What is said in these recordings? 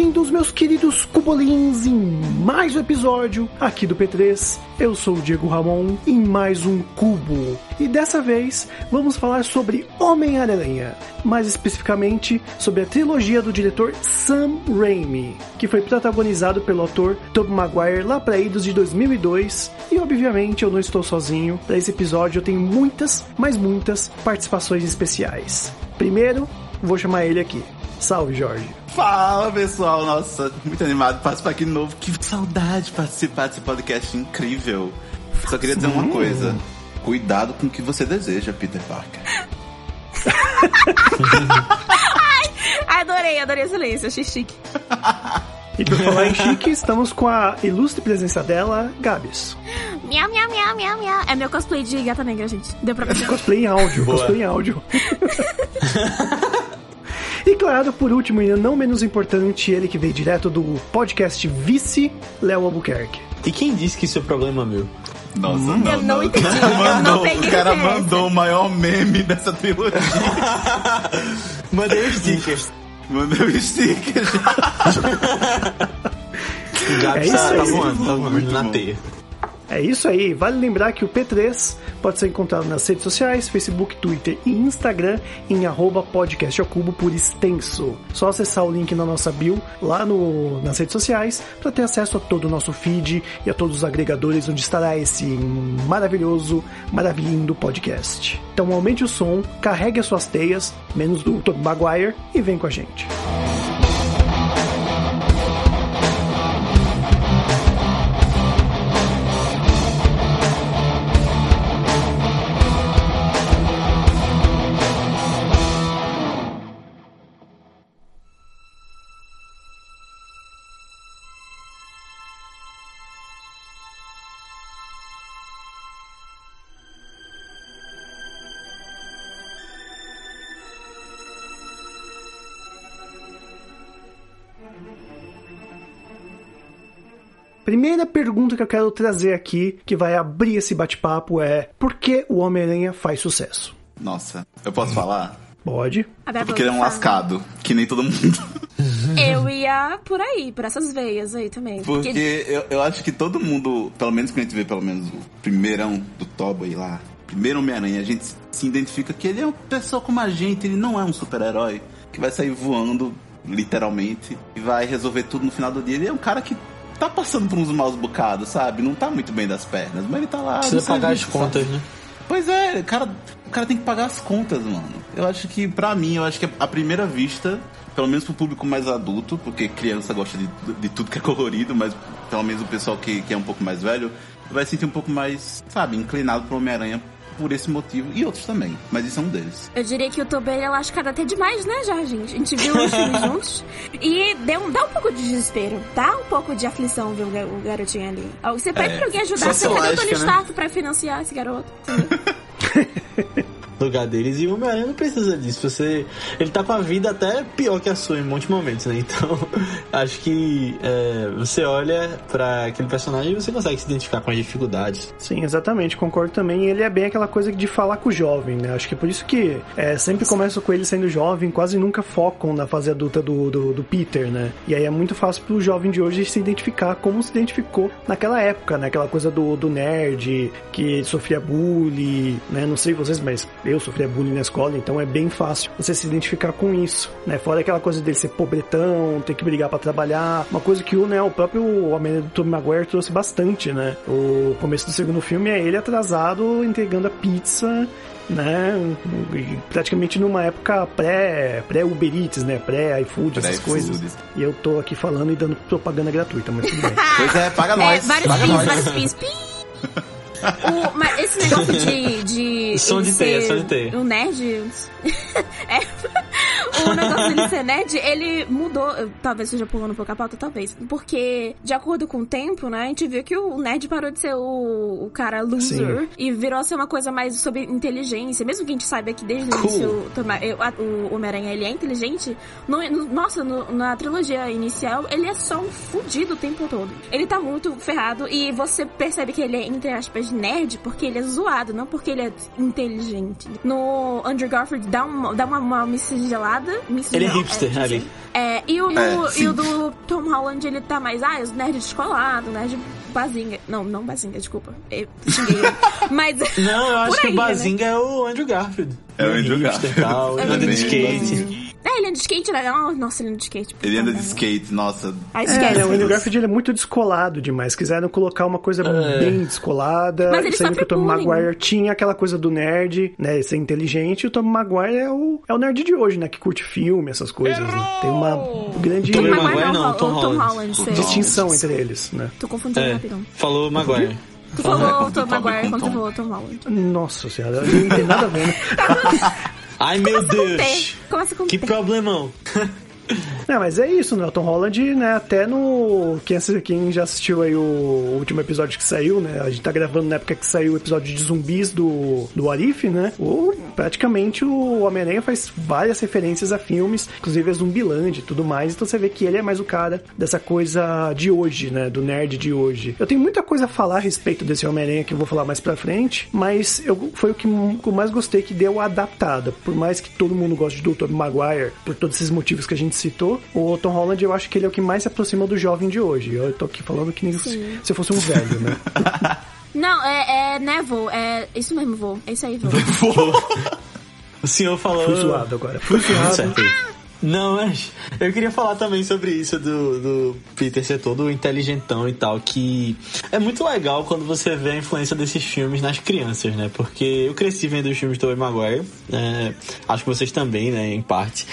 Bem-vindos, meus queridos cubolins, em mais um episódio aqui do P3. Eu sou o Diego Ramon em mais um Cubo. E dessa vez vamos falar sobre Homem-Aranha, mais especificamente sobre a trilogia do diretor Sam Raimi, que foi protagonizado pelo ator Tobey Maguire lá para idos de 2002. E obviamente eu não estou sozinho, para esse episódio eu tenho muitas, mas muitas participações especiais. Primeiro, vou chamar ele aqui. Salve, Jorge. Fala pessoal, nossa, muito animado de participar aqui de novo. Que saudade de participar desse podcast incrível. Só queria dizer uma coisa: cuidado com o que você deseja, Peter Parker. Adorei, adorei o silêncio, achei chique. E por falar em chique, estamos com a ilustre presença dela, Gabs. Miau, miau, miau, miau, miau. É meu cosplay de gata negra, gente. Deu pra ver. Cosplay em áudio, cosplay em áudio. e claro, por último, e não menos importante, ele que veio direto do podcast Vice, Léo Albuquerque. E quem disse que isso é problema meu? Nossa, não, Eu não entendi, não mandou, peguei o cara mandou o maior meme dessa trilogia. Mandei um sticker. mandou o sticker. O Gabi É isso tá, tá voando, tá voando Muito na bom. teia. É isso aí, vale lembrar que o P3 pode ser encontrado nas redes sociais, Facebook, Twitter e Instagram em arroba podcast ao cubo por extenso. Só acessar o link na nossa bio lá no, nas redes sociais para ter acesso a todo o nosso feed e a todos os agregadores onde estará esse maravilhoso, maravilhindo podcast. Então aumente o som, carregue as suas teias, menos do Tobey Maguire e vem com a gente. Primeira pergunta que eu quero trazer aqui, que vai abrir esse bate-papo, é: por que o Homem-Aranha faz sucesso? Nossa, eu posso falar? Pode. Porque ele é um lascado, que nem todo mundo. Eu ia por aí, por essas veias aí também. Porque eu, eu acho que todo mundo, pelo menos quando a gente vê pelo menos o primeirão do Tobey lá, primeiro Homem-Aranha, a gente se identifica que ele é uma pessoa como a gente, ele não é um super-herói que vai sair voando, literalmente, e vai resolver tudo no final do dia. Ele é um cara que tá passando por uns maus bocados, sabe? Não tá muito bem das pernas, mas ele tá lá. Precisa pagar as serviço, sabe? contas, né? Pois é, o cara, o cara tem que pagar as contas, mano. Eu acho que, pra mim, eu acho que a primeira vista, pelo menos pro público mais adulto, porque criança gosta de, de tudo que é colorido, mas pelo menos o pessoal que, que é um pouco mais velho, vai se sentir um pouco mais, sabe, inclinado pro Homem-Aranha por esse motivo, e outros também, mas isso é um deles. Eu diria que o Tobey é lascado até demais, né, já, gente? A gente viu os filmes juntos e deu, um- dá um pouco de desespero, dá um pouco de aflição ver o, ga- o garotinho ali. Você pede É, pra alguém ajudar, você cadê o Tony né? Stark pra financiar esse garoto? No lugar deles. E o Homem-Aranha não precisa disso. Você. Ele tá com a vida até pior que a sua em muitos momentos, né? Então, acho que é, você olha pra aquele personagem e você consegue se identificar com as dificuldades. Sim, exatamente, concordo também. Ele é bem aquela coisa de falar com o jovem, né? Acho que é por isso que é, sempre começa com ele sendo jovem, quase nunca focam na fase adulta do, do, do Peter, né? E aí é muito fácil pro jovem de hoje se identificar como se identificou naquela época, né? Aquela coisa do, do nerd que sofria bullying, né? Não sei vocês, mas eu sofria bullying na escola, então é bem fácil você se identificar com isso, né? Fora aquela coisa dele ser pobretão, ter que brigar pra trabalhar, uma coisa que o, né, o próprio Homem do Tobey Maguire trouxe bastante, né? O começo do segundo filme é ele atrasado entregando a pizza né? Praticamente numa época pré, pré Uber Eats, né? Pré iFood, essas Pré-iFood. coisas. E eu tô aqui falando e dando propaganda gratuita, mas tudo bem. Pois é, paga É, nós. vários paga pins, nós. vários pins. O- mas esse negócio de. de Som de teia, som de teia. Um nerd. é. o negócio dele ser nerd, ele mudou. Talvez seja pulando um pouco a pauta, talvez. Porque, de acordo com o tempo, né, a gente viu que o nerd parou de ser o, o cara loser Sim. e virou a ser uma coisa mais sobre inteligência. Mesmo que a gente saiba que desde o Cool. início o eu- a- o Homem-Aranha ele é inteligente, no- no- nossa, no- na trilogia inicial, ele é só um fudido o tempo todo. Ele tá muito ferrado e você percebe que ele é, entre aspas, nerd porque ele é zoado, não porque ele é inteligente. No Andrew Garfield dá uma, dá uma, uma miscigelada. Ele é hipster é, ali. É, e o, É, do, e o do Tom Holland, ele tá mais, ah, os nerd descolado, nerd bazinga. Não, não bazinga, desculpa. Eu. Mas. Não, eu acho por que aí, o né? Bazinga é o Andrew Garfield. É o Andrew hipster Garfield. Tal, É bem skate. É, ele anda de skate, né? Oh, nossa, ele anda de skate. Ele anda de skate, nossa. Ah, É, esquece. né, o Andrew Garfield ele é muito descolado demais. Quiseram colocar uma coisa bem descolada. Mas ele sendo que o Tom. Maguire tinha aquela coisa do nerd, né? Ser inteligente. E o Tom Maguire é o, é o nerd de hoje, né? Que curte filme, essas coisas, né? Tem uma grande Tom Maguire Maguire não, Tom Tom Holland. Holland. Distinção entre eles, né? Tô confundindo É, rapidão. falou Maguire. Tu falou É, Tom Maguire quando tu falou Tom Holland. Nossa senhora, não tem nada a ver, né? Ai meu Tem. Deus! Começa com Que T. problemão. Não, mas é isso, né? O Tom Holland, né? Até no. Quem, quem já assistiu aí o último episódio que saiu, né? A gente tá gravando na época que saiu o episódio de zumbis do, do Arif, né? O, praticamente o Homem-Aranha faz várias referências a filmes, inclusive a Zumbiland e tudo mais. Então você vê que ele é mais o cara dessa coisa de hoje, né? Do nerd de hoje. Eu tenho muita coisa a falar a respeito desse Homem-Aranha que eu vou falar mais pra frente, mas eu, foi o que eu mais gostei que deu adaptada. Por mais que todo mundo goste do Tobey Maguire, por todos esses motivos que a gente citou, o Tom Holland eu acho que ele é o que mais se aproxima do jovem de hoje. Eu tô aqui falando que nem se, Sim. se eu fosse um velho, né? Não, é, é Neville. É isso mesmo, vô. É isso aí, vô. O senhor falou. Fui zoado agora. Fui zoado. Certo. Não, mas eu queria falar também sobre isso do, do Peter ser todo inteligentão e tal, que é muito legal quando você vê a influência desses filmes nas crianças, né? Porque eu cresci vendo os filmes do Tobey Maguire, é, acho que vocês também, né, em parte.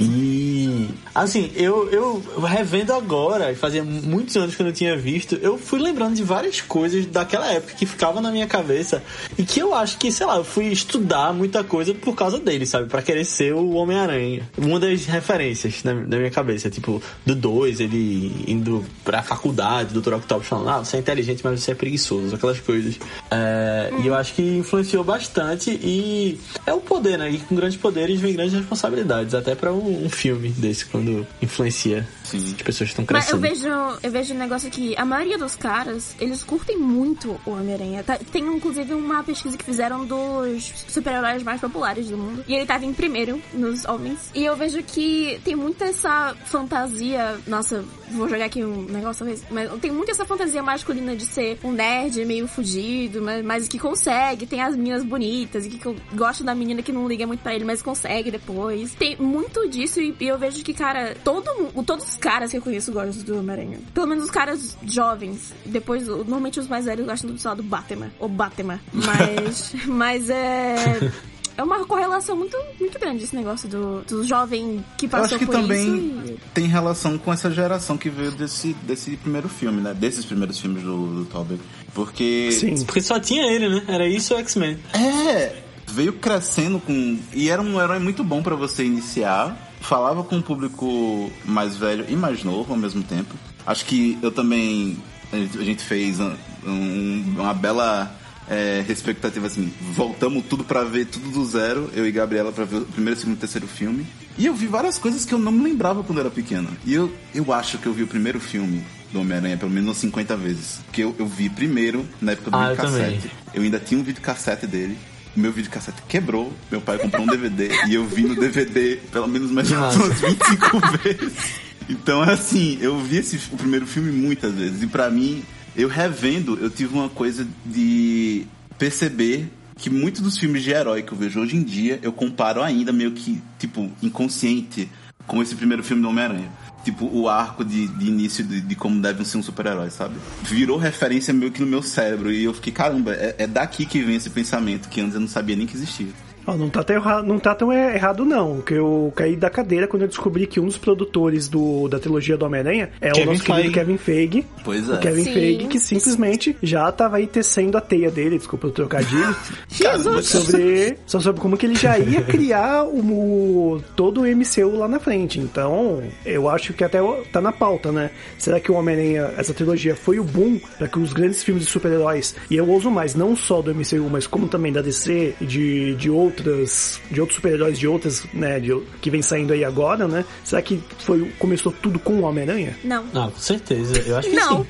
E, assim, eu, eu revendo agora, e fazia muitos anos que eu não tinha visto, eu fui lembrando de várias coisas daquela época que ficavam na minha cabeça e que eu acho que, sei lá, eu fui estudar muita coisa por causa dele, sabe? Pra querer ser o Homem-Aranha. Uma das referências na, na minha cabeça, tipo, do 2, ele indo pra faculdade, do Dr. Octopus falando, ah, você é inteligente, mas você é preguiçoso, aquelas coisas. É, E eu acho que influenciou bastante e é o poder, né? E com grandes poderes vem grandes responsabilidades, até pra um, um filme desse, quando influencia Sim. as pessoas que estão Mas eu crescendo. vejo, eu vejo um negócio que a maioria dos caras, eles curtem muito o Homem-Aranha. Tá- Tem inclusive uma pesquisa que fizeram dos super-heróis mais populares do mundo. E ele tava em primeiro nos homens. E eu vejo que tem muita essa fantasia. Nossa, vou jogar aqui um negócio. Mas tem muita essa fantasia masculina de ser um nerd meio fugido, mas, mas que consegue. Tem as meninas bonitas e que co- gosta da menina que não liga muito pra ele, mas consegue depois. Tem muito disso e, e eu vejo que, cara, todo todos os caras que eu conheço gostam do Homem-Aranha. Pelo menos os caras jovens. Depois, o- normalmente os mais velhos gostam do, lá, do Batman. Ou Batman. Mas, mas é... É uma correlação muito, muito grande esse negócio do, do jovem que Eu passou acho que por também isso. e- tem relação com essa geração que veio desse, desse primeiro filme, né? Desses primeiros filmes do, do Tobey. Porque Sim. Porque só tinha ele, né? Era isso o X-Men. É, veio crescendo com. E era um herói muito bom pra você iniciar. Falava com um público mais velho e mais novo ao mesmo tempo. Acho que eu também. A gente, a gente fez um- um- uma bela é, expectativa assim. Voltamos tudo pra ver tudo do zero. Eu e Gabriela pra ver o primeiro, segundo e terceiro filme. E eu vi várias coisas que eu não me lembrava quando eu era pequeno. E eu, eu acho que eu vi o primeiro filme do Homem-Aranha pelo menos umas 50 vezes. Porque eu, eu vi primeiro na época do Ah, eu videocassete. também. Eu ainda tinha um videocassete dele. Meu videocassete quebrou. Meu pai comprou um DVD e eu vi no DVD pelo menos mais umas 25 vezes. Então, assim, eu vi esse, o primeiro filme muitas vezes. E pra mim, eu revendo, eu tive uma coisa de perceber que muitos dos filmes de herói que eu vejo hoje em dia, eu comparo ainda meio que, tipo, inconsciente com esse primeiro filme do Homem-Aranha. Tipo, o arco de, de início de, de como deve ser um super-herói, sabe? Virou referência meio que no meu cérebro. E eu fiquei, caramba, é, é daqui que vem esse pensamento que antes eu não sabia nem que existia. Ó, não, tá tão erra- não tá tão er- errado, não. Que eu caí da cadeira quando eu descobri que um dos produtores do, da trilogia do Homem-Aranha é Kevin o nosso querido Feige. Kevin Feige. Pois O é. Kevin Sim. Feige que simplesmente já tava aí tecendo a teia dele, desculpa o trocadilho, Jesus! sobre, só sobre como que ele já ia criar o, o- todo o MCU lá na frente. Então, eu acho que até tá na pauta, né? Será que o Homem-Aranha, essa trilogia, foi o boom para que os grandes filmes de super-heróis, e eu ouso mais, não só do MCU, mas como também da DC e de, de outras, de outros super-heróis de outras, né, de, que vem saindo aí agora, né? Será que foi, começou tudo com o Homem-Aranha? Não. Não, com certeza. Eu acho que Não. sim.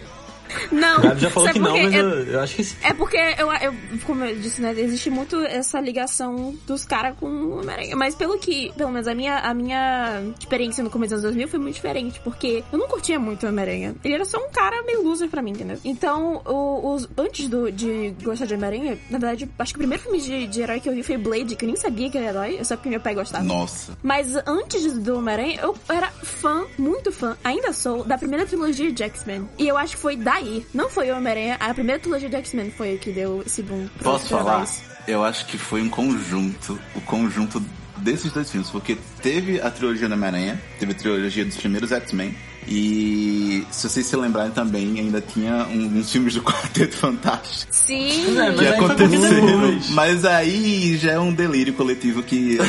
Não. O Gabi já falou que não, mas É- eu, eu acho que sim. É porque eu, eu como eu disse, né, existe muito essa ligação dos caras com o Homem-Aranha. Mas pelo que, pelo menos a minha, a minha experiência no começo dos anos 2000 foi muito diferente, porque eu não curtia muito o Homem-Aranha. Ele era só um cara meio loser pra mim, entendeu? Então, o- os, antes do, de gostar de Homem-Aranha, na verdade, acho que o primeiro filme de, de herói que eu vi foi Blade, que eu nem sabia que era herói, só porque meu pai gostava. Nossa. Mas antes do Homem-Aranha, eu era fã, muito fã, ainda sou, da primeira trilogia de X-Men. E eu acho que foi daí. Não foi o Homem-Aranha, a primeira trilogia de X-Men foi o que deu esse boom. Posso falar? Eu acho que foi um conjunto, o conjunto desses dois filmes, porque teve a trilogia do Homem-Aranha, teve a trilogia dos primeiros X-Men, e se vocês se lembrarem também, ainda tinha um- uns filmes do Quarteto Fantástico Sim. É, mas que aconteceram, mas aí já é um delírio coletivo que as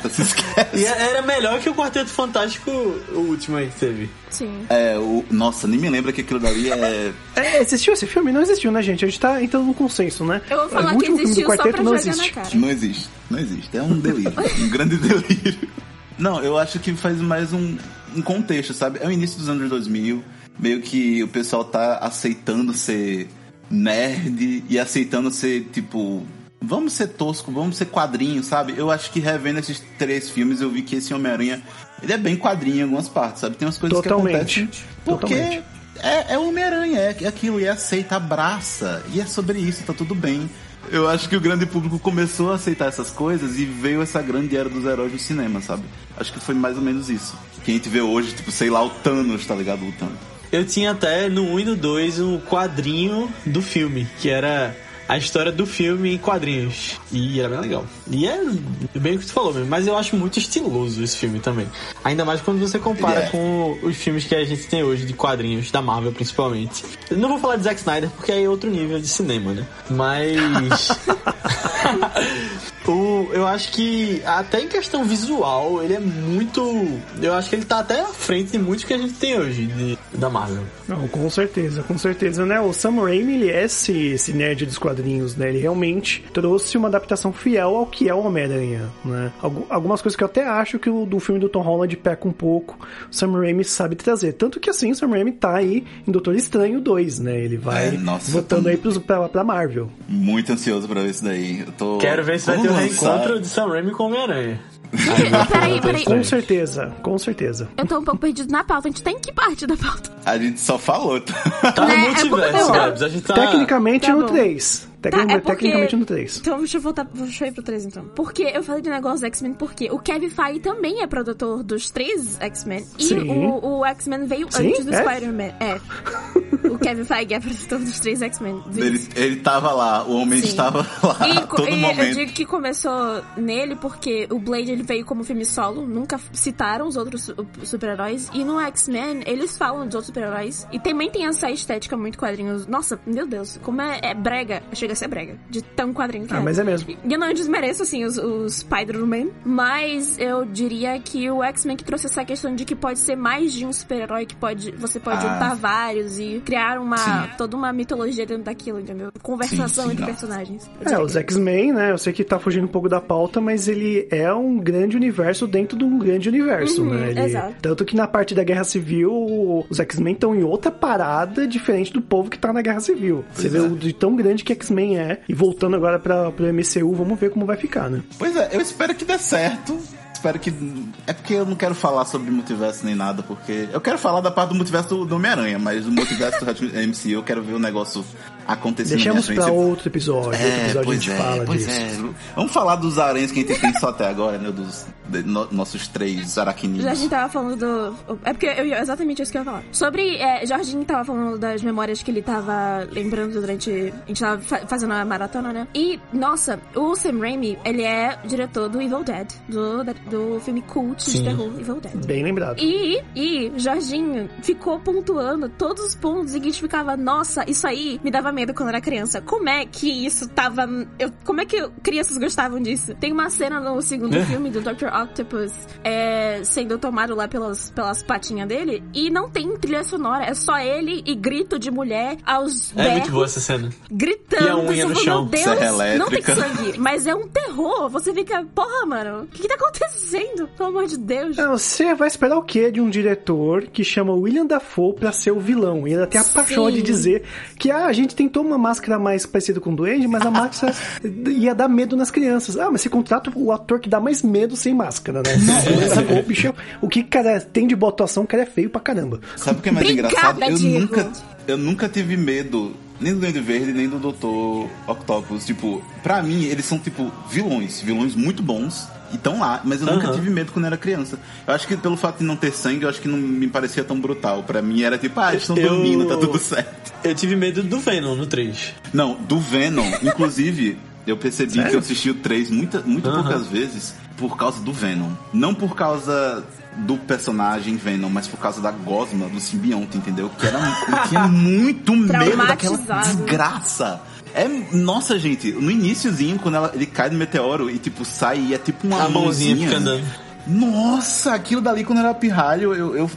pessoas se E esquecem. era melhor que o Quarteto Fantástico, o último aí que teve. Sim. É, o, nossa, nem me lembra que aquilo dali é... É, existiu esse filme? Não existiu, né, gente? A gente tá entrando num consenso, né? Eu vou falar o que último filme do existiu quarteto não existe. Não existe, não existe. É um delírio, um grande delírio. Não, eu acho que faz mais um, um contexto, sabe? É o início dos anos 2000, meio que o pessoal tá aceitando ser nerd e aceitando ser, tipo, vamos ser tosco, vamos ser quadrinho, sabe? Eu acho que revendo esses três filmes, eu vi que esse Homem-Aranha, ele é bem quadrinho em algumas partes, sabe? Tem umas coisas Totalmente. que acontecem porque Totalmente. é, é Homem-Aranha, é aquilo, e aceita, abraça, e é sobre isso, tá tudo bem. Eu acho que o grande público começou a aceitar essas coisas e veio essa grande era dos heróis do cinema, sabe? Acho que foi mais ou menos isso. Que a gente vê hoje, tipo, sei lá, o Thanos, tá ligado? Lutando. Eu tinha até no 1 e no 2 um quadrinho do filme, que era a história do filme em quadrinhos. E era bem legal. E é bem o que tu falou mesmo, mas eu acho muito estiloso esse filme também. Ainda mais quando você compara é. com os filmes que a gente tem hoje, de quadrinhos, da Marvel principalmente. Eu não vou falar de Zack Snyder porque aí é outro nível de cinema, né? Mas. O, eu acho que até em questão visual, ele é muito. Eu acho que ele tá até à frente de muitos que a gente tem hoje de- da Marvel. Não, com certeza, com certeza, né? O Sam Raimi, ele é esse, esse nerd dos quadrinhos, né? Ele realmente trouxe uma adaptação fiel ao que é o Homem-Aranha, né? Algu- Algumas coisas que eu até acho que o do filme do Tom Holland peca um pouco, o Sam Raimi sabe trazer. Tanto que, assim, o Sam Raimi tá aí em Doutor Estranho 2, né? Ele vai É, nossa, voltando aí pros, pra, pra Marvel. Muito ansioso pra ver isso daí. Eu tô... Quero ver se vai ter um lançar. reencontro de Sam Raimi com Homem-Aranha. Peraí, peraí. Com certeza, com certeza. Eu tô um pouco perdido na pauta. A gente tá em que parte da pauta? A gente só falou. tá? Tá no Né, é multiverso, Gabs. A gente tá. Tecnicamente tá no bom. 3. Tá, Tecni- é porque- Tecnicamente no 3. Então deixa eu voltar, deixa eu ir pro 3 então. Porque eu falei de negócio do X-Men porque o Kevin Feige também é produtor dos três X-Men. E Sim. o, o X-Men veio Sim? antes do É? Spider-Man. É. O Kevin Feige é produtor dos três X-Men. Ele, ele tava lá, o homem Sim. estava lá E, todo e eu momento. digo que começou nele porque o Blade ele veio como filme solo, nunca citaram os outros su- super-heróis. E no X-Men eles falam dos outros super-heróis. E também tem essa estética muito quadrinhos. Nossa, meu Deus, como é, é brega. Chega a ser brega. De tão quadrinho que Ah, é. mas é mesmo. E eu não desmereço, assim, os, os Spider-Man, mas eu diria que o X-Men que trouxe essa questão de que pode ser mais de um super-herói, que pode, você pode Ah. juntar vários e criar uma, Sim. toda uma mitologia dentro daquilo, entendeu? Conversação Sim, sim, entre não. personagens. É, os X-Men, né? Eu sei que tá fugindo um pouco da pauta, mas ele é um grande universo dentro de um grande universo, Uhum, né? Ele- exato. Tanto que na parte da Guerra Civil, os X-Men estão em outra parada diferente do povo que tá na Guerra Civil. Você vê o de tão grande que X-Men é. E voltando agora pra, pro MCU, vamos ver como vai ficar, né? Pois é, eu espero que dê certo. Espero que. É porque eu não quero falar sobre multiverso nem nada, porque. Eu quero falar da parte do multiverso do, Homem-Aranha, mas do multiverso do MCU eu quero ver o negócio acontecimentos. Deixamos pra outro episódio. outro É, episódio a pois gente é, fala pois disso. é. Vamos falar dos aranhas que a gente pensou até agora, né? Dos de- no- nossos três aracnídeos. Já a gente tava falando do. É porque eu, exatamente isso que eu ia falar. Sobre. É, Jorginho tava falando das memórias que ele tava lembrando durante. A gente tava fa- fazendo a maratona, né? E, nossa, o Sam Raimi, ele é diretor do Evil Dead, do, do filme cult de Sim. terror Evil Dead. Bem lembrado. E, e Jorginho ficou pontuando todos os pontos em que a gente ficava, nossa, isso aí me dava medo quando era criança. Como é que isso tava. Eu, como é que crianças gostavam disso? Tem uma cena no segundo É. filme do Dr. Octopus é, sendo tomado lá pelas, pelas patinhas dele e não tem trilha sonora, é só ele e grito de mulher aos É muito boa berros, essa cena. gritando. E a unha no chão, Meu Deus, serra não tem elétrica." sangue, mas é um terror. Você fica, porra, mano, o que, que tá acontecendo? Pelo amor de Deus. Não, Você vai esperar o quê de um diretor que chama William Dafoe pra ser o vilão? E ainda tem a paixão Sim. de dizer que ah, a gente tentou uma máscara mais parecida com o Duende, mas a máscara ia dar medo nas crianças. Ah, mas você contrata o ator que dá mais medo sem máscara, né? William Dafoe, bicho, é- o que cara tem de boa atuação, o cara é feio pra caramba. Sabe o que é mais Obrigada, engraçado? Eu Diego. nunca, eu nunca tive medo nem do Duende Verde, nem do Dr. Octopus. Tipo, pra mim, eles são, tipo, vilões. Vilões muito bons. E tão lá, mas eu nunca Aham. tive medo quando era criança. Eu acho que pelo fato de não ter sangue, eu acho que não me parecia tão brutal. Pra mim era tipo, ah, eles estão Eu- dormindo, tá tudo certo. Eu tive medo do Venom no 3. Não, do Venom, inclusive, eu percebi Sério? que eu assisti o 3 muita, muito Aham. poucas vezes por causa do Venom. Não por causa do personagem Venom, mas por causa da gosma do simbionte, entendeu? Que era, eu tinha muito medo daquela desgraça. É, nossa, gente, no iníciozinho, quando ela- ele cai no meteoro e, tipo, sai e é tipo uma a mãozinha fica andando. Nossa, aquilo dali quando era pirralho, eu, eu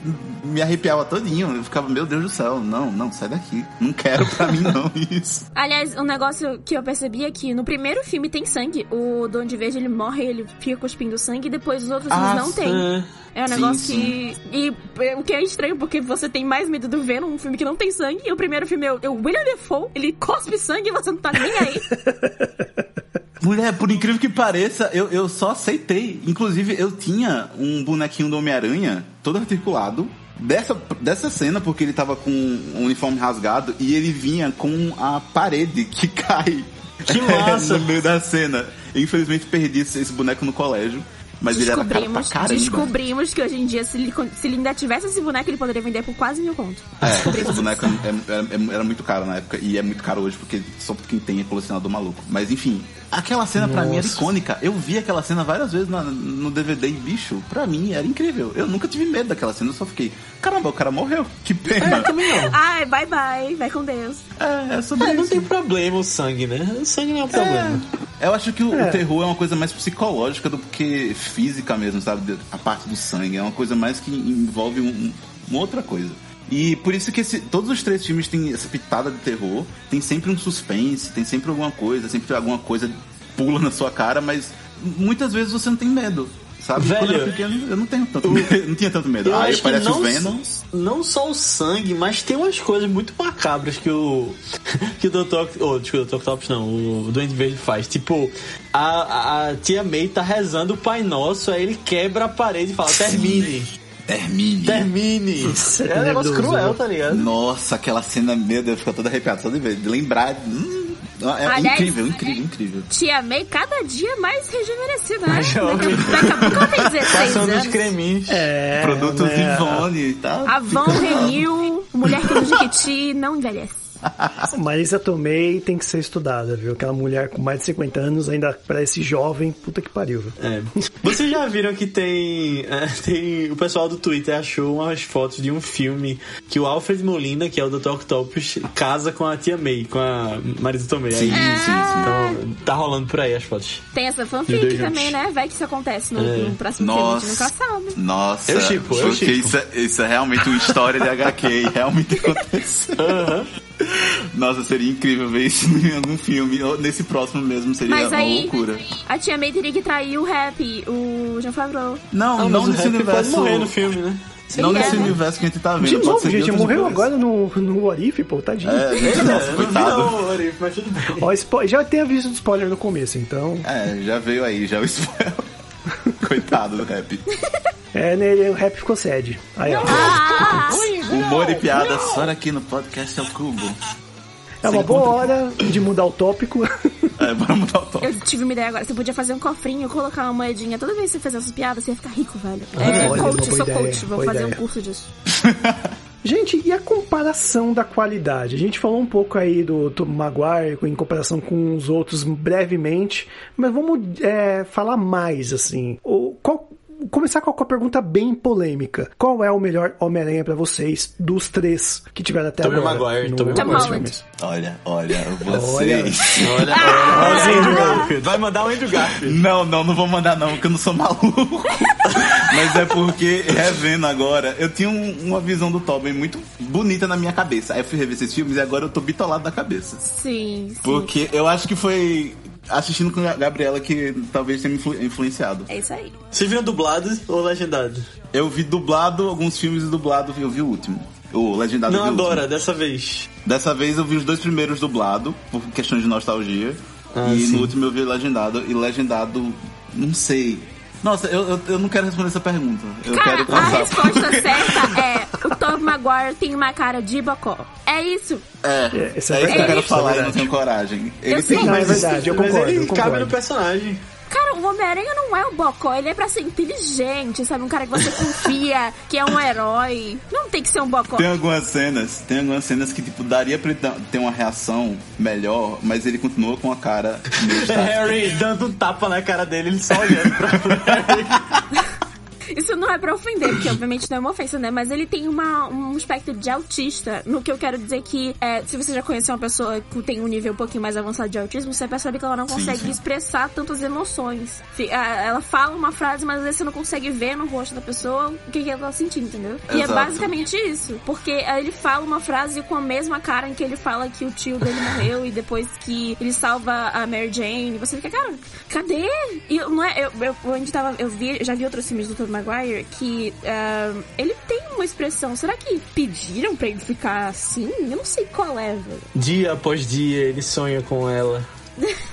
me arrepiava todinho. Eu ficava, meu Deus do céu, não, não, sai daqui. Não quero pra mim não isso. Aliás, um negócio que eu percebi é que no primeiro filme tem sangue. O Duende Verde, ele morre, ele fica cuspindo sangue, e depois os outros Ah, filmes não tem. É. Um Sim, negócio sim. que... E é, o que é estranho, porque você tem mais medo do Venom, um filme que não tem sangue, e o primeiro filme é o- é o William Defoe, ele cospe sangue e você não tá nem aí. Mulher, por incrível que pareça, eu, eu só aceitei. Inclusive, eu tinha um bonequinho do Homem-Aranha, todo articulado, dessa, dessa cena, porque ele tava com o uniforme rasgado e ele vinha com a parede que cai Que massa! no meio da cena. Infelizmente, perdi esse boneco no colégio, mas ele era caro pra Descobrimos, caramba. descobrimos que hoje em dia, se ele, se ele ainda tivesse esse boneco, ele poderia vender por quase mil conto. É, esse boneco é- é- é- era muito caro na época e é muito caro hoje porque só quem tem é colecionador maluco. Mas enfim, aquela cena pra mim era Nossa. icônica. Eu vi aquela cena várias vezes na- no DVD e bicho, pra mim era incrível. Eu nunca tive medo daquela cena, eu só fiquei, caramba, o cara morreu. Que pena. Também não. Ai, bye bye, vai com Deus. É, é sobre É, não tem problema o sangue, né? O sangue não é um problema. Eu acho que o, É. o terror é uma coisa mais psicológica do que física mesmo, sabe? A parte do sangue. É uma coisa mais que envolve um- um- uma outra coisa. E por isso que esse- todos os três filmes têm essa pitada de terror, tem sempre um suspense, tem sempre alguma coisa, sempre alguma coisa pula na sua cara, mas muitas vezes você não tem medo. Sabe? Velho, Quando eu era pequeno, eu não tenho tanto medo. não tinha tanto medo. Eu Aí acho que aparece não, o Venom. não só o sangue, mas tem umas coisas muito macabras que o que o Dr. Oh, desculpa, o Dr. Octopus não, o Duende Verde faz. Tipo, a, a- tia May tá rezando o Pai Nosso, aí ele quebra a parede e fala, termine, Termine. termine. Isso é um negócio cruel, tá ligado? Nossa, aquela cena, meu Deus, fica todo arrepiado só de ver. De lembrar. Hum, é Aliás, incrível, incrível, incrível. Tia May cada dia mais rejuvenescida, né? Daqui, a- pouco ela tem 16 Passando os anos. creminhos. É, Produtos né? de Ivone e tal. Avon Renew, mulher que no Jequiti, não envelhece. Marisa Tomei tem que ser estudada, viu? Aquela mulher com mais de 50 anos ainda parece jovem, puta que pariu, viu? É. Vocês já viram que tem, é, tem. O pessoal do Twitter achou umas fotos de um filme que o Alfred Molina, que é o Dr. Octopus, casa com a tia May, com a Marisa Tomei. Sim, Aí, sim, sim. Então, tá rolando por aí as fotos. Tem essa fanfic também, juntos. né? Vai que isso acontece no, É. no próximo filme, a gente nunca Nossa. sabe. Nossa, Eu shippo, eu shippo. isso, é, isso é realmente uma história de HQ e realmente aconteceu. Aham. Nossa, seria incrível ver isso em algum filme. Ou nesse próximo mesmo seria Mas uma aí, loucura. a tia May teria que trair o rap, o Jean Favreau. Não, não mas o nesse pode universo. morrer no filme, né? Não Ele nesse é, né? universo que a gente tá vendo. De novo, gente, morreu agora no, no Orif, pô, tadinho. É, nossa, Eu coitado. não vi não, Arif, mas tudo bem. Ó, spo- já tem aviso de spoiler no começo, então. É, já veio aí, já o spoiler. Coitado do rap. É, né, o rap ficou sede. Aí, ó. Ah, Humor e piada só aqui no podcast é o Cubo. É uma boa hora de mudar o tópico. É, bora mudar o tópico. Eu tive uma ideia agora. Você podia fazer um cofrinho, colocar uma moedinha. Toda vez que você fizer essas piadas, você ia ficar rico, velho. É, olha, coach, sou ideia, coach. Vou fazer ideia. um curso disso. Gente, e a comparação da qualidade? A gente falou um pouco aí do Tom Maguire em comparação com os outros brevemente, mas vamos é, falar mais, assim. O, qual, começar com a pergunta bem polêmica. Qual é o melhor Homem-Aranha pra vocês dos três que tiveram até Tobey agora? Maguire, no- Tobey Tom nos Holland. filmes? Olha, olha, vocês. Olha, olha o Andrew Garfield. Vai mandar o Andrew Garfield. Não, não, não vou mandar não, porque eu não sou maluco. Mas é porque, revendo agora, eu tinha um- uma visão do Tobey muito bonita na minha cabeça. Aí eu fui rever esses filmes e agora eu tô bitolado da cabeça. Sim, sim. Porque eu acho que foi assistindo com a Gabriela que talvez tenha me influ- influenciado. É isso aí. Vocês viram dublado ou legendado? Eu vi dublado alguns filmes e dublado eu vi o último. O legendado Não agora, dessa vez. Dessa vez eu vi os dois primeiros dublado, por questões de nostalgia. Ah, e sim. no último eu vi legendado. E legendado, não sei. Nossa, eu, eu, eu não quero responder essa pergunta. Eu Cara, quero a passar. resposta certa é: o Tom Maguire tem uma cara de bocó. É isso. É, É, é, isso é isso que eu quero falar e não tenho coragem. Ele Eu tem sei. Não, é mais verdade, eu Mas concordo, ele eu cabe concordo. no personagem. Cara, o Homem-Aranha não é o Bocó, ele é pra ser inteligente, sabe? Um cara que você confia, que é um herói. Não tem que ser um Bocó. Tem algumas cenas, tem algumas cenas que, tipo, daria pra ele ter uma reação melhor, mas ele continua com a cara meio É. Harry dando um tapa na cara dele, ele só olhando pra Harry. Isso não é pra ofender, porque obviamente não é uma ofensa, né? Mas ele tem uma, um espectro de autista. No que eu quero dizer que, é, se você já conhece uma pessoa que tem um nível um pouquinho mais avançado de autismo, você percebe que ela não Sim, consegue sim. expressar tantas emoções. Ah, Ela fala uma frase, mas às vezes você não consegue ver no rosto da pessoa o que, ela tá sentindo, entendeu? E é Exato. basicamente isso. Porque ah, ele fala uma frase com a mesma cara em que ele fala que o tio dele morreu e depois que ele salva a Mary Jane. Você fica, cara, cadê? E eu- não é, eu, eu, onde tava, eu vi, já vi outros filmes do Tobey Maguire que ah, ele tem uma expressão. Será que pediram pra ele ficar assim? Eu não sei qual é, velho. Dia após dia, ele sonha com ela.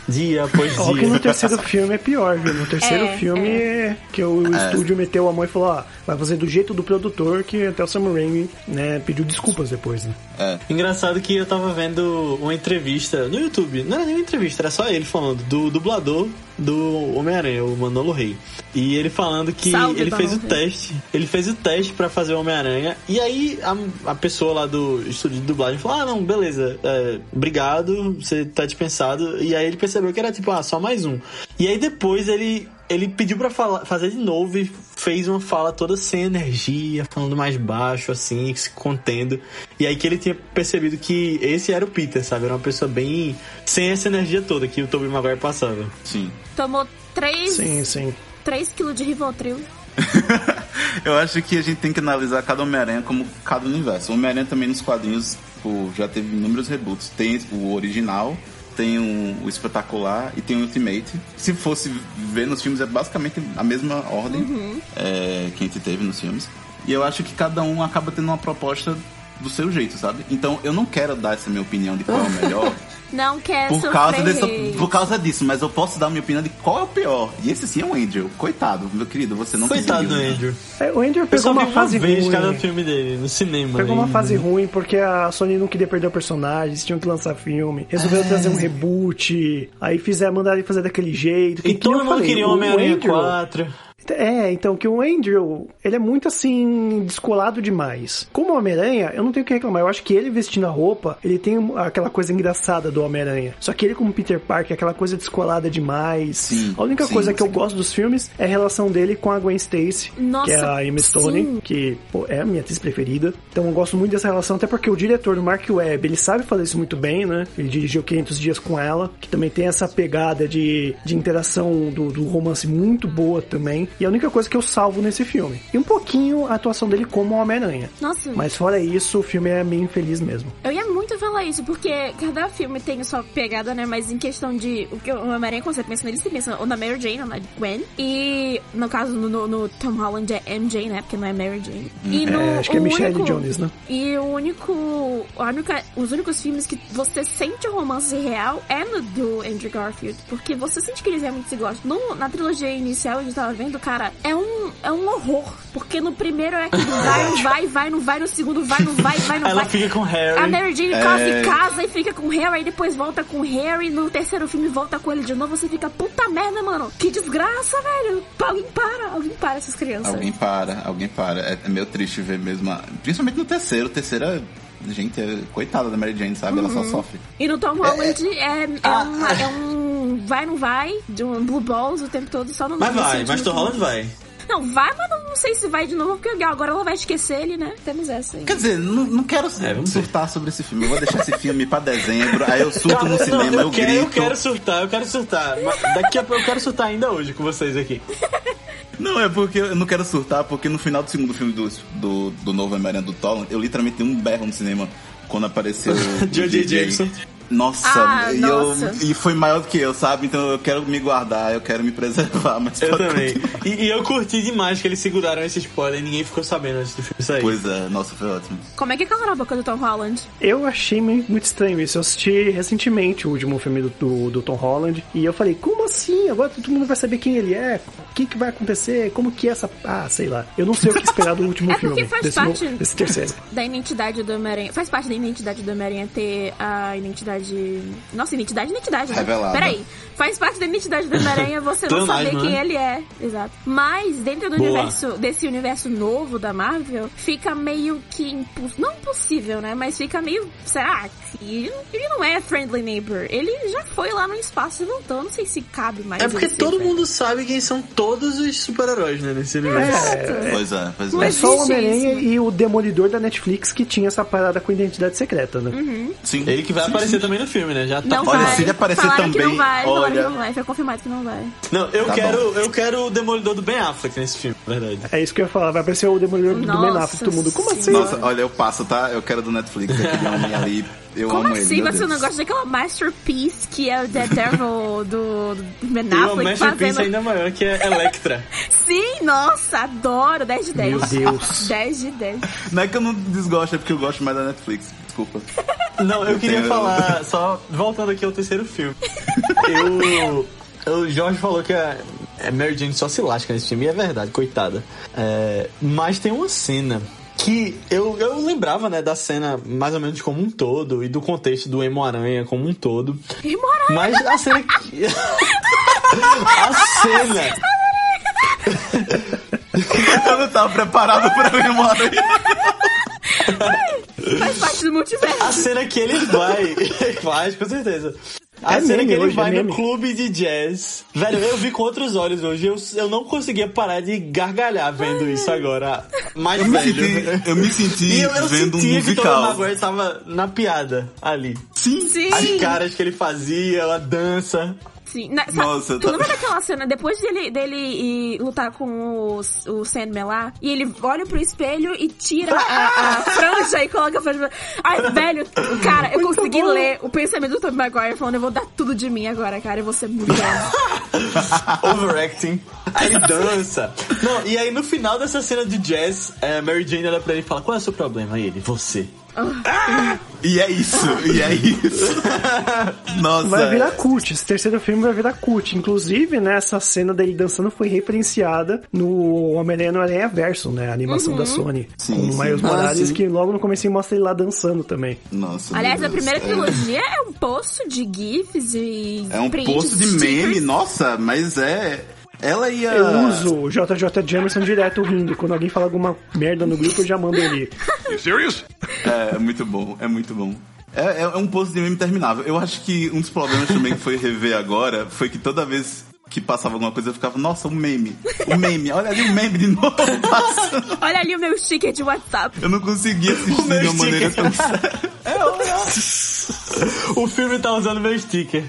Dia após Ó, que no dia. terceiro filme é pior, viu? No terceiro É, filme é. que o É. estúdio meteu a mão e falou, ó, vai fazer do jeito do produtor que até o Sam Raimi, né, pediu desculpas depois, né? É. Engraçado que eu tava vendo uma entrevista no YouTube. Não era nem uma entrevista, era só ele falando do dublador do Homem-Aranha, o Manolo Rey. E ele falando que Salve, ele fez o teste. Ele fez o teste pra fazer o Homem-Aranha. E aí a, a pessoa lá do estúdio de dublagem falou: Ah, não, beleza, é, obrigado, você tá dispensado. E aí ele percebeu que era tipo, ah, só mais um. E aí depois ele. Ele pediu pra falar, fazer de novo e fez uma fala toda sem energia, falando mais baixo, assim, se contendo. E aí que ele tinha percebido que esse era o Peter, sabe? Era uma pessoa bem. sem essa energia toda que o Tobey Maguire passava. Sim. Tomou 3, Sim, sim. 3 quilos de Rivotril. Eu acho que a gente tem que analisar cada Homem-Aranha como cada universo. O Homem-Aranha também nos quadrinhos pô, já teve inúmeros reboots. Tem o original, tem o, o espetacular e tem o Ultimate. Se fosse ver nos filmes, é basicamente a mesma ordem é, que a gente teve nos filmes. E eu acho que cada um acaba tendo uma proposta do seu jeito, sabe? Então eu não quero dar essa minha opinião de qual é o melhor. Não quer Por sofrer causa, dessa, por causa disso, mas eu posso dar a minha opinião de qual é o pior. E esse sim é o Andrew. Coitado, meu querido, você não Coitado do. Andrew. É, o Andrew Eu pegou uma uma fase vez ruim. cada filme dele, no cinema. Pegou uma E- fase ruim porque a Sony não queria perder o personagem, eles tinham que lançar filme, resolveram trazer um reboot, aí fizeram, mandaram ele fazer daquele jeito. que, E que todo mundo falei, queria Homem-Aranha Andrew- 4. É, então, que o Andrew, ele é muito assim, descolado demais. Como o Homem-Aranha, eu não tenho o que reclamar. Eu acho que ele vestindo a roupa, ele tem aquela coisa engraçada do Homem-Aranha. Só que ele, como Peter Parker, aquela coisa descolada demais. Sim, a única sim, coisa que eu sim. gosto dos filmes é a relação dele com a Gwen Stacy, Nossa, que é a Emma Stone, sim. que pô, é a minha atriz preferida. Então eu gosto muito dessa relação, até porque o diretor do Mark Webb, ele sabe fazer isso muito bem, né? Ele dirigiu 500 Dias com ela, que também tem essa pegada de, de interação do, do romance muito boa também. E a única coisa que eu salvo nesse filme. E um pouquinho a atuação dele como Homem-Aranha. Nossa, Mas fora isso, o filme é meio infeliz mesmo. eu ia muito falar isso, porque cada filme tem sua pegada, né? Mas em questão de. O que o Homem-Aranha, quando você pensa nele, você pensa ou na Mary Jane ou na Gwen. E no caso, no, no- Tom Holland é MJ, né? Porque não é Mary Jane. E no, É, acho que é Michelle único- Jones, né? E o único, única. Os únicos filmes que você sente o romance real é no do Andrew Garfield. Porque você sente que eles realmente se gostam. No, na trilogia inicial, a gente tava vendo, cara, é um, é um horror. Porque no primeiro é aquele vai, não vai, vai, não vai, no segundo vai, não vai, vai, não Ela vai. fica com Harry. A Mary Jane É. casa É. e casa e fica com Harry, e depois volta com o Harry, no terceiro filme volta com ele de novo, você fica, puta merda, mano. Que desgraça, velho. Alguém para, alguém para essas crianças. Alguém para, alguém para. É, é meio triste ver mesmo. a- Principalmente no terceiro. O terceiro é. Gente, é coitada da Mary Jane, sabe? Ela Uhum. só sofre. E no Tom Holland é, é, Ah. uma- é um vai, não vai, de um Blue Balls o tempo todo, só no Mas vai, mas Tom que- Holland vai. Não, vai, mas não sei se vai de novo, porque agora ela vai esquecer ele, né? Temos essa aí. Quer dizer, não, não quero É, vamos ver. surtar sobre esse filme. Eu vou deixar esse filme pra dezembro. Aí eu surto Calma, no não, cinema, eu, eu, quero, grito. eu quero surtar, eu quero surtar. Daqui a pouco eu quero surtar ainda hoje com vocês aqui. Não, é porque eu não quero surtar, porque no final do segundo filme do, do, do novo Homem-Aranha do Toland, eu literalmente dei um berro no cinema quando apareceu o J.J. Jameson. Nossa, Ah, e, nossa. Eu, e foi maior do que eu, sabe? Então eu quero me guardar, eu quero me preservar, mas Eu também. E, e eu curti demais que eles seguraram esse spoiler e ninguém ficou sabendo antes do filme sair. Pois é, nossa, foi ótimo. Como é que cala a boca do Tom Holland? Eu achei muito estranho isso. Eu assisti recentemente o último filme do, do, do Tom Holland e eu falei, como assim? Agora todo mundo vai saber quem ele é? O que, que vai acontecer? Como que é essa. Ah, sei lá. Eu não sei o que esperar do último É porque filme. faz desse, parte- no- desse terceiro. Da identidade do Homem-Aranha. Faz parte da identidade do Homem-Aranha ter a identidade. Nossa, identidade, identidade. Né? Revelada. Peraí. Faz parte da identidade do Homem-Aranha você não saber quem né? ele é. Exato. Mas dentro do Boa. universo, desse universo novo da Marvel, fica meio que impossível. Não impossível, né? Mas fica meio. Será que ele ele não é Friendly Neighbor? Ele já foi lá no espaço e voltou. Não sei se cabe mais. É porque ser todo friendly. mundo sabe quem são todos os super-heróis, né, nesse universo. É, Pois é, pois é. é só o Homem-Aranha isso. e o Demolidor da Netflix que tinha essa parada com identidade secreta, né? Uhum. Sim. Ele que vai Sim, aparecer sim. também no filme, né? Já tá. Não Olha, vai. se ele aparecer Falaram que não também, vai, olha- que não vai. Foi confirmado que não vai. Não, eu Tá quero, bom. eu quero o Demolidor do Ben Affleck nesse filme, na verdade. É isso que eu ia falar. Vai aparecer o Demolidor do Nossa Ben Affleck. Todo mundo, como assim? Nossa, olha, eu passo, tá? Eu quero do Netflix, aquele homem ali. Eu Como amo assim ele. um Deus. negócio daquela Masterpiece que é o Daredevil do, do Ben E uma Affleck masterpiece fazendo... ainda maior, que é Electra. Sim, nossa, adoro. 10 de 10. Meu Deus. 10 de 10. Não é que eu não desgosto, é porque eu gosto mais da Netflix. Desculpa. Não, eu queria tenho- falar, só voltando aqui ao terceiro filme. Eu. O Jorge falou que a a Mary Jane só se lasca nesse filme, e é verdade, coitada. É, mas tem uma cena que eu, eu lembrava, né, da cena mais ou menos como um todo e do contexto do Emo Aranha como um todo. E morar. Mas a cena que. a cena. Eu não tava preparado pra ver uma hora. Faz parte do multiverso. A cena que ele vai. Faz, com certeza. A É cena que ele hoje, é vai no meme. clube de jazz. Velho, eu vi com outros olhos hoje. Eu, eu não conseguia parar de gargalhar vendo isso agora. Mais Eu me velho. senti, eu me senti E eu, eu vendo um sentia que o Tom musical. Maguire tava na piada ali. Sim. Sim. As caras que ele fazia, a dança. Sim. Na, sabe, Nossa, tu tá- lembra daquela cena depois dele, dele lutar com o, o Sandman lá? E ele olha pro espelho e tira a, a franja e coloca a franja. Ai, velho, cara, eu consegui ler o pensamento do Tom Maguire falando: eu vou dar tudo de mim agora, cara, eu vou ser muito bom. Overacting. Aí ele dança. Não, e aí no final dessa cena de jazz, é, Mary Jane olha pra ele e fala: Qual é o seu problema? Aí ele, você. E é isso, e é isso. Nossa. Vai virar cult. Esse terceiro filme vai virar cult. Inclusive, né, essa cena dele dançando foi referenciada no Homem-Aranha no Aranha Verso, né? A animação da Sony. Sim, com o. Miles Ah, Morales, sim. que logo no começo mostra ele lá dançando também. Nossa. Aliás, a primeira É- trilogia é um poço de GIFs e. É um posto de stickers. meme, nossa, mas é. Ela ia. Eu uso o JJ Jamerson direto rindo. Quando alguém fala alguma merda no grupo, eu já mando ele. You serious? É, é muito bom, é muito bom. É, é, é um posto de meme interminável. Eu acho que um dos problemas também que foi rever agora foi que toda vez que passava alguma coisa eu ficava, nossa, um meme. Um meme, olha ali o meme de novo passando. Olha ali o meu sticker de WhatsApp. Eu não conseguia assistir de uma maneira tão séria. O filme tá usando meu sticker.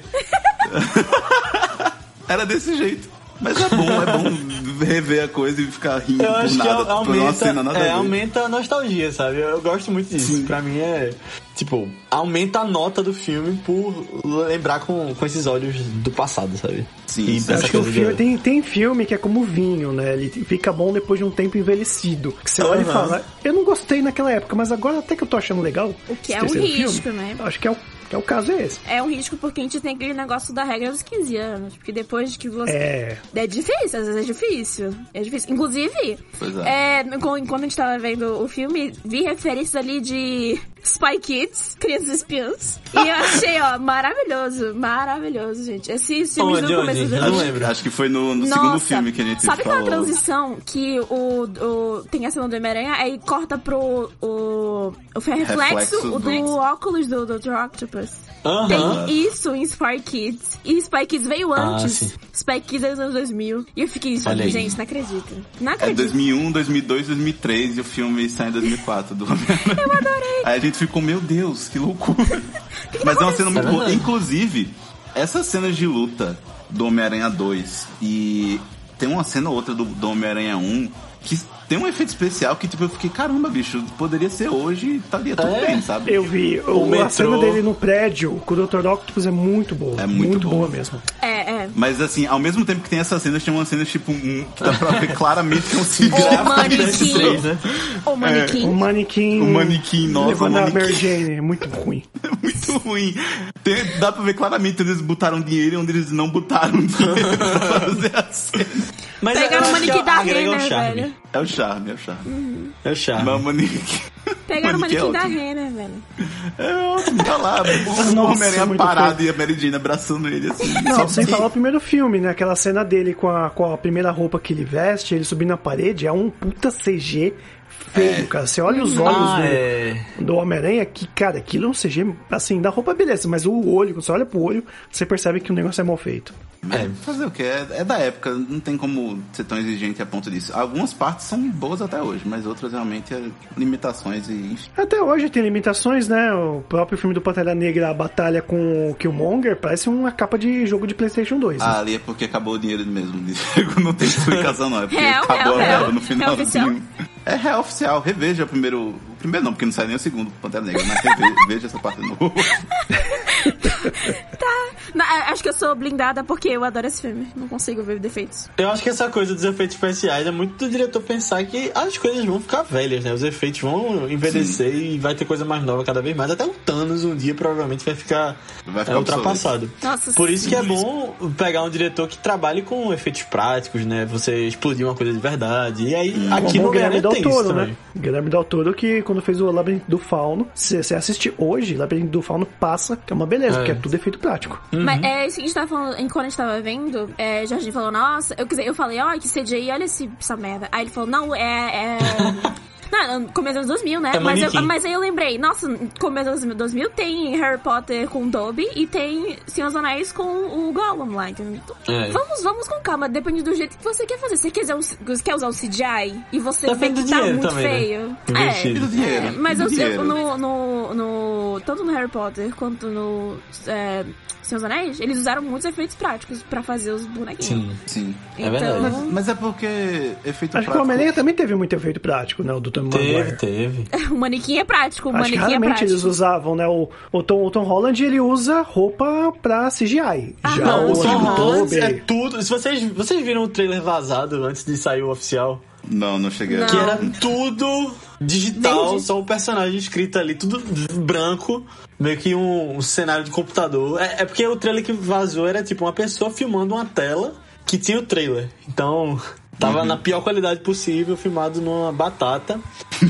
Era desse jeito. Mas é bom, é bom rever a coisa e ficar rindo Eu por acho que nada, por uma aumenta, cena nada é, a aumenta a nostalgia, sabe? Eu, eu gosto muito disso. Sim. Pra mim é. Tipo, aumenta a nota do filme por lembrar com, com esses olhos do passado, sabe? Sim, E sim. Acho que o filme, tem, tem filme que é como vinho, né? Ele fica bom depois de um tempo envelhecido. Que você olha e fala, eu não gostei naquela época, mas agora até que eu tô achando legal. O que é um terceiro risco, né? Acho que é o, que é o caso é esse. É um risco porque a gente tem aquele negócio da regra dos 15 anos. Porque depois que você. É. É difícil, às vezes é difícil. É difícil. Inclusive, Pois é. é, a gente tava vendo o filme, vi referências ali de Spy Kids, Crianças Espiãs. E eu achei, ó, maravilhoso, maravilhoso, gente. Esses filmes Onde, do começo do Eu não lembro. Acho que foi no, no segundo filme que a gente sabe falou. aquela transição que o, o tem a cena do Homem-Aranha, aí corta pro o, o reflexo, Reflexo o do do- óculos do Dr. Octopus. Aham. Tem isso em Spy Kids. E Spy Kids veio Ah, antes. sim. Spy Kids é dos anos 2000. E eu fiquei, Olha aí. gente, não acredito. Não É acredito. 2001, 2002, 2003 e o filme sai em 2004 do Homem-Aranha. Eu adorei. A gente ficou, meu Deus, que loucura. Mas é uma cena muito É boa. Inclusive, essas cenas de luta do Homem-Aranha 2 e tem uma cena ou outra do, do Homem-Aranha 1 que tem um efeito especial que, tipo, eu fiquei, caramba, bicho, poderia ser hoje e estaria tudo É? bem, sabe? Eu vi. O, a metrô. cena dele no prédio com o Dr. Octopus é muito boa. É muito boa boa. mesmo. É, é. Mas assim, ao mesmo tempo que tem essas cenas, tem umas cenas, tipo, um, que dá pra ver claramente que é um filme O manequim. Três, né? O manequim. O manequim. O manequim, nossa, Levando o a manequim. Mary Jane. É muito ruim. muito ruim. Tem- dá pra ver claramente onde eles botaram dinheiro e onde eles não botaram dinheiro pra fazer a cena. Mas Pegaram o manequim da Renner, charme. velho. É o charme, é o charme. É o charme. Mas o manequim. Pegaram o manequim manequim é da ótimo. Renner, velho. É ótimo, tá lá. O Homem-Aranha muito parado e a Mary Jane abraçando ele assim. Não, Só sem falar o primeiro filme, né? Aquela cena dele com a, com a primeira roupa que ele veste, ele subindo na parede, é um puta CG feio, cara. Você olha os olhos Ah, do, é. do Homem-Aranha, que, cara, aquilo é um CG, assim, da roupa beleza, mas o olho, quando você olha pro olho, você percebe que o negócio é mal feito. É, fazer o que? É, é da época, não tem como ser tão exigente a ponto disso. Algumas partes são boas até hoje, mas outras realmente é limitações e enfim. Até hoje tem limitações, né? O próprio filme do Pantera Negra, a batalha com o Killmonger, parece uma capa de jogo de Playstation 2. né? Ah, ali é porque acabou o dinheiro mesmo. Diego. Não tem explicação não, é porque Real, acabou real, a verba real. no É final. oficial? É real oficial, reveja o primeiro. O primeiro não, porque não sai nem o segundo Pantera Negra, mas reveja, veja essa parte de novo. Não, a- acho que eu sou blindada porque eu adoro esse filme. Não consigo ver defeitos. Eu acho que essa coisa dos efeitos especiais é muito do diretor pensar que as coisas vão ficar velhas, né? Os efeitos vão envelhecer e vai ter coisa mais nova cada vez mais. Até o Thanos um dia provavelmente vai ficar, Vai ficar é, ultrapassado. Nossa, Por isso que é sim. bom pegar um diretor que trabalhe com efeitos práticos, né? Você explodir uma coisa de verdade. E aí, aqui Como no o Guilherme Del Toro, né? Guilherme Del Toro que quando fez o Labirinto do Fauno, se você assistir hoje, Labirinto do Fauno passa, que é uma beleza, É. porque é tudo efeito prático. Mas é isso que a gente tava falando, enquanto a gente tava vendo, é, Jorginho falou, nossa, eu, quer dizer, eu falei, ó, que CGI, olha esse, essa merda. Aí ele falou, não, é. é... Não, começo dos anos 2000, né? É mas, eu- mas aí eu lembrei, nossa, começo dos anos 2000 tem Harry Potter com Dobby e tem Senhor dos Anéis com o Gollum lá, entendeu? Então, É. Vamos, vamos com calma, depende do jeito que você quer fazer. Se você quiser, us- quer usar o CGI e você Depende vê que tá muito também, né? feio. Investido. E do dinheiro. É, mas eu, eu dinheiro. no, no, no- Tanto no Harry Potter quanto no. É, Senhor dos Anéis, eles usaram muitos efeitos práticos pra fazer os bonequinhos. Sim. Sim. É verdade. Mas, mas é porque efeito Acho que o prático... Homem-Aranha também teve muito efeito prático, né? O do Tom Teve, Maguire. teve. O manequim é prático, o Acho que manequim é raramente prático. eles usavam, né? O, o, Tom, o Tom Holland, ele usa roupa pra CGI. Já Aham. o O Tom Holland é tudo. Se vocês, vocês viram o trailer vazado antes de sair o oficial, Não, não cheguei a... que Não. era tudo digital, Entendi. só o personagem escrito ali, tudo branco, meio que um, um cenário de computador. É, é porque o trailer que vazou era tipo uma pessoa filmando uma tela que tinha o trailer. Então. Tava na pior qualidade possível, filmado numa batata.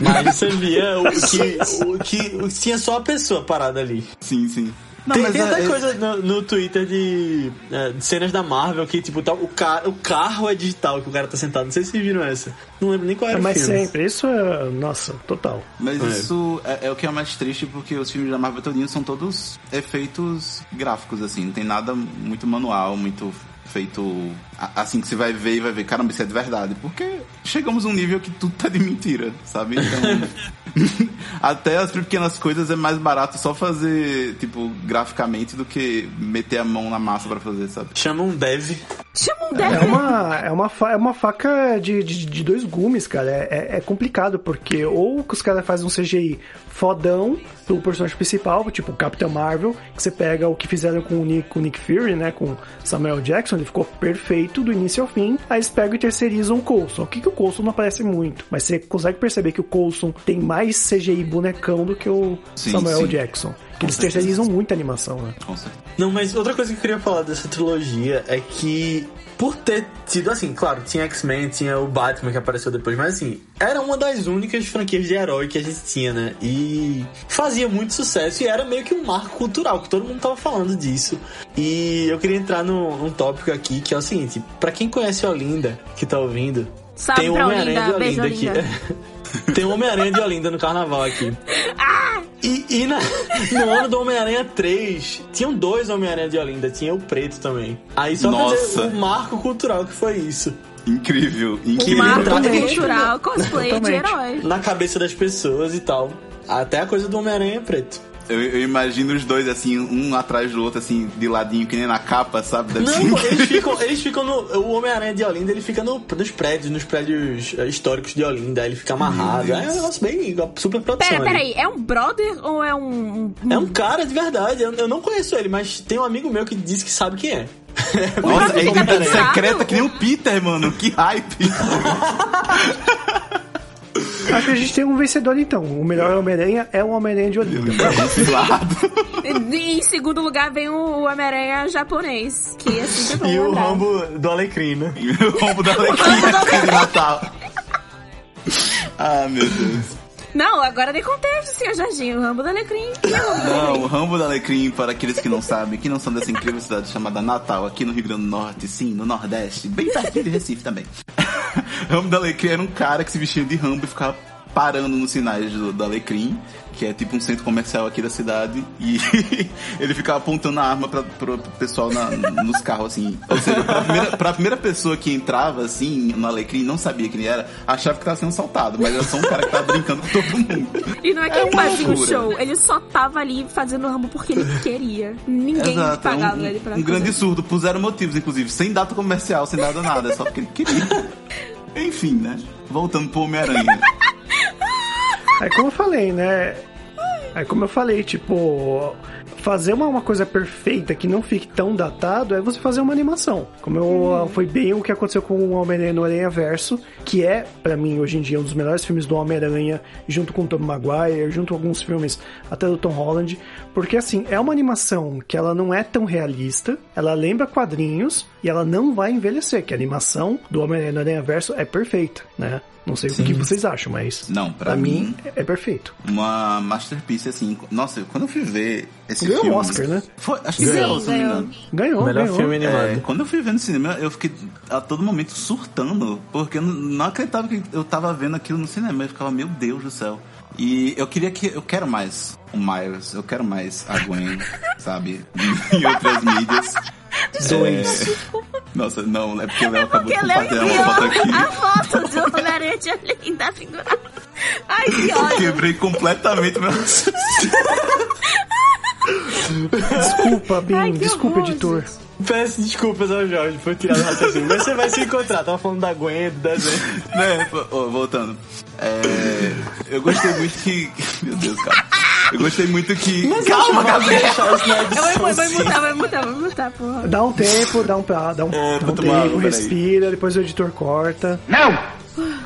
Mas você via o que, o que, o que tinha só a pessoa parada ali. Sim, sim. Não, tem mas tem é- até é- coisa no, no Twitter de, é, de cenas da Marvel que, tipo, tá, o, ca o carro é digital que o cara tá sentado. Não sei se vocês viram essa. Não lembro nem qual era É, o mas filme. sempre, isso é. Nossa, total. Mas É. isso é, é o que é mais triste porque os filmes da Marvel todinho são todos efeitos gráficos, assim. Não tem nada muito manual, muito feito assim que você vai ver e vai ver, caramba, isso é de verdade. Porque chegamos a um nível que tudo tá de mentira, sabe? Então. até as pequenas coisas é mais barato só fazer, tipo, graficamente do que meter a mão na massa pra fazer, sabe? Chama um dev. Chama um É dev. uma, é uma, fa- é uma faca de, de, de dois gumes, cara. É, é, é complicado, porque ou que os caras fazem um CGI fodão pro personagem principal, tipo o Capitão Marvel, que você pega o que fizeram com o Nick, com o Nick Fury, né? Com Samuel Jackson, ele ficou perfeito do início ao fim. Aí eles pegam e terceirizam o Coulson. O que, que o Coulson não aparece muito, mas você consegue perceber que o Coulson tem mais CGI bonecão do que o Sim, Samuel sim. Jackson. Porque eles terceirizam muito a animação, né? Com certeza. Não, mas outra coisa que eu queria falar dessa trilogia é que, por ter tido, assim, claro, tinha X-Men, tinha o Batman que apareceu depois, mas assim, era uma das únicas franquias de herói que a gente tinha, né? E fazia muito sucesso e era meio que um marco cultural, que todo mundo tava falando disso. E eu queria entrar num, num tópico aqui que é o seguinte: pra quem conhece Olinda, que tá ouvindo, Salve tem o Homem-Aranha de Olinda, Olinda aqui. Tem o Homem-Aranha de Olinda no carnaval aqui. Ah! E, e na- no ano do Homem-Aranha 3, tinham dois Homem-Aranha de Olinda, tinha o preto também. Aí só pra dizer Nossa. o marco cultural que foi isso. Incrível, incrível. marco Totalmente. cultural, cosplay de Totalmente. herói. Na cabeça das pessoas e tal. Até a coisa do Homem-Aranha preto. Eu, eu imagino os dois, assim, um atrás do outro, assim, de ladinho, que nem na capa, sabe? Deve Não, pô, eles ficam, eles ficam no. O Homem-Aranha de Olinda, ele fica no- nos prédios, nos prédios eh, históricos de Olinda, aí ele fica amarrado. É um negócio bem super produção. Pera, ali. peraí, é um brother ou é um. um- É um cara de verdade. Eu, eu não conheço ele, mas tem um amigo meu que disse que sabe quem é. Nossa, é identidade pensado. secreta que nem o Peter, mano. Que hype. Acho que a gente tem um vencedor então. O melhor Homem-Aranha é o Homem-Aranha de Olinda. E em segundo lugar vem o Homem-Aranha japonês, que é sempre bom E o olhar. Rambo do Alecrim, né? o rombo da Alecrim de Natal. Ah, meu Deus. Não, agora nem contexto, senhor Jardim. O Rambo do Alecrim Não, o Rambo da Alecrim, para aqueles que não sabem, que não são dessa incrível cidade chamada Natal, aqui no Rio Grande do Norte, sim, no Nordeste, bem pertinho de Recife também. Rambo da Alecrim era um cara que se vestia de Rambo e ficava parando nos sinais do, do Alecrim, que é tipo um centro comercial aqui da cidade, e ele ficava apontando a arma pra, pro pessoal na- nos carros, assim. Ou seja, pra primeira, pra primeira pessoa que entrava, assim, no Alecrim, não sabia quem ele era, achava que tava sendo assaltado, mas era só um cara que tava brincando com todo mundo. E não é que É ele fazia um show, ele só tava ali fazendo Rambo porque ele queria. Ninguém Exato, é pagava um, ele pra um fazer. grande surdo, por zero motivos, inclusive, sem data comercial, sem nada nada, é só porque ele queria. Enfim, né? Voltando pro Homem-Aranha. É como eu falei, né? É como eu falei, tipo, fazer uma, uma coisa perfeita que não fique tão datado é você fazer uma animação. Como eu, foi bem o que aconteceu com o Homem-Aranha no Aranha Verso, que é, pra mim, hoje em dia, um dos melhores filmes do Homem-Aranha, junto com o Tobey Maguire, junto com alguns filmes até do Tom Holland, porque assim, é uma animação que ela não é tão realista, ela lembra quadrinhos e ela não vai envelhecer, que a animação do Homem-Aranha no Aranha Verso é perfeita, né? Não sei o que vocês acham, mas Não, pra pra mim mim- é perfeito. Uma masterpiece, assim. Nossa, quando eu fui ver esse Ganhou filme. um Oscar, né? Foi, acho que Sim, ganhou, se não me ganhou. engano. Ganhou, Melhor ganhou. filme É, animado. quando eu fui ver no cinema, eu fiquei a todo momento surtando, porque eu não- não acreditava que eu tava vendo aquilo no cinema. Eu ficava, meu Deus do céu. E eu queria que. Eu quero mais o Miles, eu quero mais a Gwen, sabe? em outras mídias. Dois. Nossa, não, é porque o Léo acabou de Léo compartilhar uma foto aqui. a foto do Homem-Aranha de Olinda da figura. Ai, que ódio. Quebrei completamente meu. Desculpa, Ai, que desculpa, horror, editor. gente. Peço desculpas ao Jorge por tirar do raciocínio. Mas você vai se encontrar. Tava falando da Gwen, do desenho. né? Ó, voltando. É, eu gostei muito que. Meu Deus, cara. Eu gostei muito que. Calma, Gabriel! Vai sim. mutar, vai mutar, vai mutar, porra. Dá um tempo, dá um, dá um, dá um É, vou tempo, tomar peraí. respira, depois o editor corta.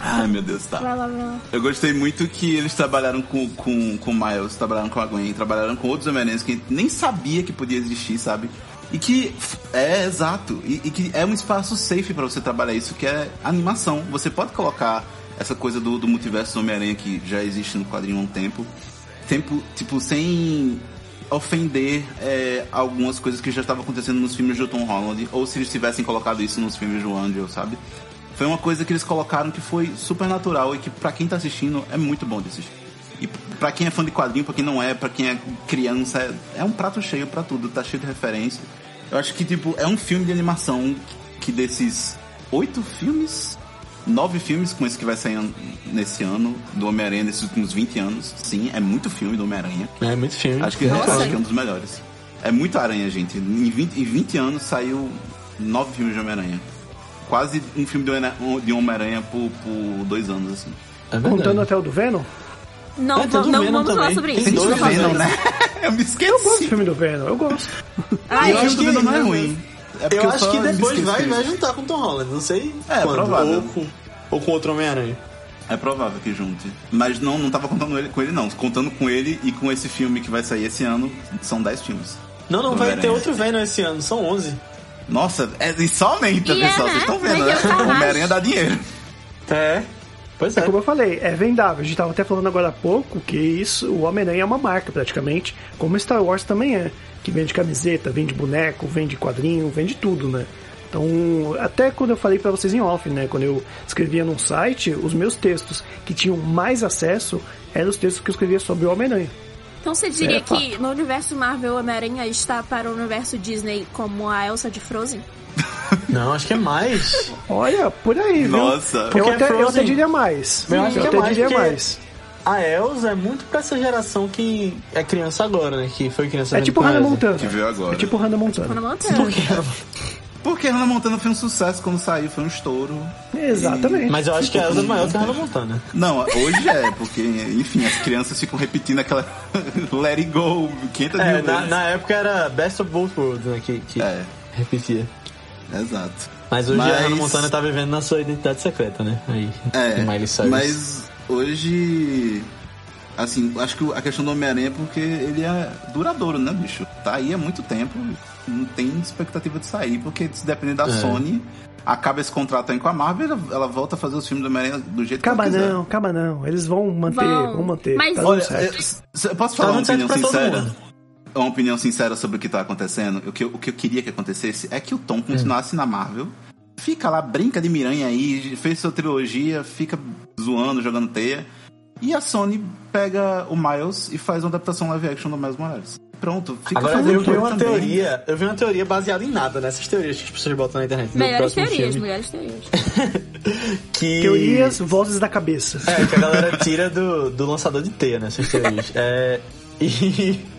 Ai, meu Deus, tá. Vai lá, vai lá. Eu gostei muito que eles trabalharam com, com, com o Miles, trabalharam com a Gwen, trabalharam com outros Homem-Aranhas que a gente nem sabia que podia existir, sabe? E que é exato, e, e que é um espaço safe pra você trabalhar isso, que é animação. Você pode colocar essa coisa do, do multiverso do Homem-Aranha que já existe no quadrinho há um tempo, tempo tipo, sem ofender é, algumas coisas que já estavam acontecendo nos filmes do Tom Holland, ou se eles tivessem colocado isso nos filmes do Andrew, sabe? Foi uma coisa que eles colocaram que foi super natural e que pra quem tá assistindo é muito bom de assistir. E pra quem é fã de quadrinho, pra quem não é, pra quem é criança, é, é um prato cheio pra tudo, tá cheio de referência. Eu acho que, tipo, é um filme de animação que desses oito filmes, nove filmes com esse que vai sair nesse ano, do Homem-Aranha, nesses últimos 20 anos, sim, é muito filme do Homem-Aranha. É muito filme. Acho que, Nossa. acho que é um dos melhores. É muito aranha, gente. Em 20, em 20 anos saiu nove filmes de Homem-Aranha. Quase um filme de Homem- de Homem-Aranha por, por dois anos, assim. É. Contando até o do Venom? Não, É, tem não Venom vamos falar sobre Tem isso. dois Não vamos falar Venom, sobre né? Eu me esqueci. Eu gosto do filme do Venom, eu gosto. Ai, o eu filme acho do Venom não é ruim. É Eu acho que me depois vai, vai juntar com o Tom Holland. Não sei É, quando. provável. Ou com, ou com outro Homem-Aranha. É provável que junte. Mas não, não tava contando ele, com ele, não. Contando com ele e com esse filme que vai sair esse ano, são 10 filmes. Não, não, vai ter outro Venom esse ano, são 11. Nossa, é, e só aumenta, E é, pessoal. né? Vocês estão vendo, né? ter o Carnage. Homem-Aranha dá dinheiro. É. Pois é. É como eu falei, é vendável. A gente tava até falando agora há pouco que isso, o Homem-Aranha é uma marca praticamente, como Star Wars também é. Que vende camiseta, vende boneco, vende quadrinho, vende tudo, né? Então, até quando eu falei pra vocês em off, né? Quando eu escrevia num site, os meus textos que tinham mais acesso eram os textos que eu escrevia sobre o Homem-Aranha. Então você diria É, que no universo Marvel, Homem-Aranha está para o universo Disney como a Elsa de Frozen? Não, acho que é mais. Olha, por aí, viu? Nossa. Porque Eu até, eu Frozen- até diria mais. Eu acho que é até mais, diria porque- mais. A Elsa é muito pra essa geração que é criança agora, né? Que foi criança É tipo Hannah. Montana. Que veio agora. É tipo Hannah Montana. Hannah Montana. Porque Hannah Montana foi um sucesso quando saiu, foi um estouro. Exatamente. Mas eu acho que a Elsa é maior que a Hannah Montana. Não, hoje é, porque, enfim, as crianças ficam repetindo aquela Let It Go 500 É, mil na, vezes. na época era Best of Both Worlds, né? Que, que É, repetia. exato. Mas hoje Mas- a Hannah Montana tá vivendo na sua identidade secreta, né? Aí, É, Miley Cyrus. mas hoje, assim, acho que a questão do Homem-Aranha é porque ele é duradouro, né, bicho? Tá aí há muito tempo, não tem expectativa de sair, porque se depender da É. Sony, acaba esse contrato aí com a Marvel, ela, ela volta a fazer os filmes do Homem-Aranha do jeito Acaba que ela quiser. não, acaba não. Eles vão manter, Vão. vão, manter. Mas- Tá Olha, certo. eu, eu posso Tá falar uma dando certo opinião sincera? Uma opinião sincera sobre o que tá acontecendo? O que, eu- o que eu queria que acontecesse é que o Tom continuasse na Marvel. Fica lá, brinca de miranha aí, fez sua trilogia, fica zoando, jogando teia. E a Sony pega o Miles e faz uma adaptação live action do Miles Morales. Pronto, fica Agora fazendo eu vi uma também. teoria, eu vi uma teoria baseada em nada, nessas teorias que as pessoas botam na internet. Melhores teorias, filme, melhores teorias. que... Teorias, vozes da cabeça. É, que a galera tira do, do lançador de teia, né? Essas teorias. É, e.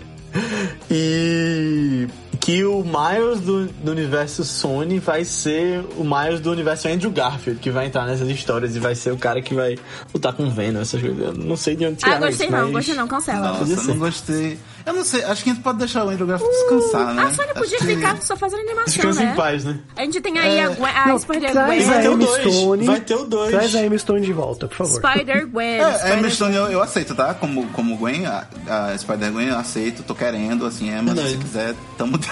E. Que o Miles do, do universo Sony vai ser o Miles do universo Andrew Garfield, que vai entrar nessas histórias e vai ser o cara que vai lutar com o Venom, essas coisas. Eu não sei de onde Ah, tirar gostei isso, não, mas... gostei não, cancela. Nossa, eu não gostei. Eu não sei, acho que a gente pode deixar o Andrew Garfield descansar, né? A Sony podia Acho que- ficar só fazendo animação, Descansa né? em paz, né? A gente tem aí a, Gwen, a Não, Spider-Gwen. Vai a ter o Emma dois, Stone. vai ter o dois. Traz a Emma Stone de volta, por favor. Spider-Gwen. É, a Emma Spider- Stone eu, eu aceito, tá? Como, como Gwen, a, a Spider-Gwen eu aceito, tô querendo, assim, Emma, se Verdade. você quiser, tamo de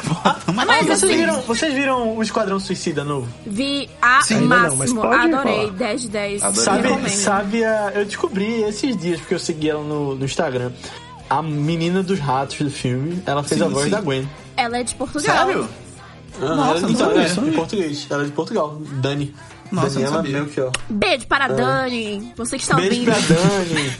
mas assim- Vocês assim. viram, vocês viram o Esquadrão Suicida novo? Vi a Sim, não, mas máximo. pode Adorei. falar. 10 de 10. Adorei. Sabe, Recomendo. sabe a, eu descobri esses dias, porque eu segui ela no, no Instagram. A menina dos ratos do filme, ela fez Sim, a voz sim. da Gwen. Ela é de Portugal. Sério? Ah, Nossa, ela é não de, português. Ela é de Portugal. Dani. Nossa, Daniela. Melchior. Beijo para a Dani. Você que está Beijo ouvindo. pra Dani.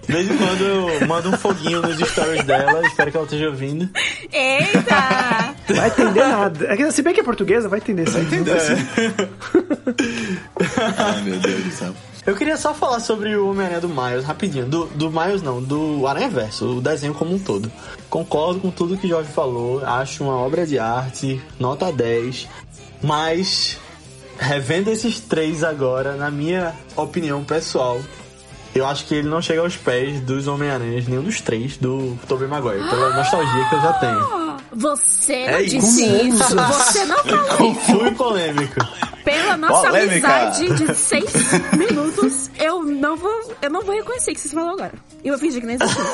De vez em quando eu mando um foguinho nos stories dela. Espero que ela esteja ouvindo. Eita! Vai entender nada. É Se bem que é portuguesa, vai entender. Vai entender. Ai, meu Deus do céu. Eu queria só falar sobre o Homem-Aranha do Miles, rapidinho. Do, do Miles não, do Aranha Verso, o desenho como um todo. Concordo com tudo que o Jorge falou, acho uma obra de arte, nota 10. Mas, revendo esses três agora, na minha opinião pessoal, eu acho que ele não chega aos pés dos Homem-Aranhas, nenhum dos três, do Tobey Maguire, pela nostalgia que eu já tenho. Você não É disse isso. isso. Você não falou. Fui polêmico. Pela nossa Polêmica. amizade de seis minutos, eu não vou, eu não vou reconhecer que você falou agora. E eu vou fingir que nem existiu.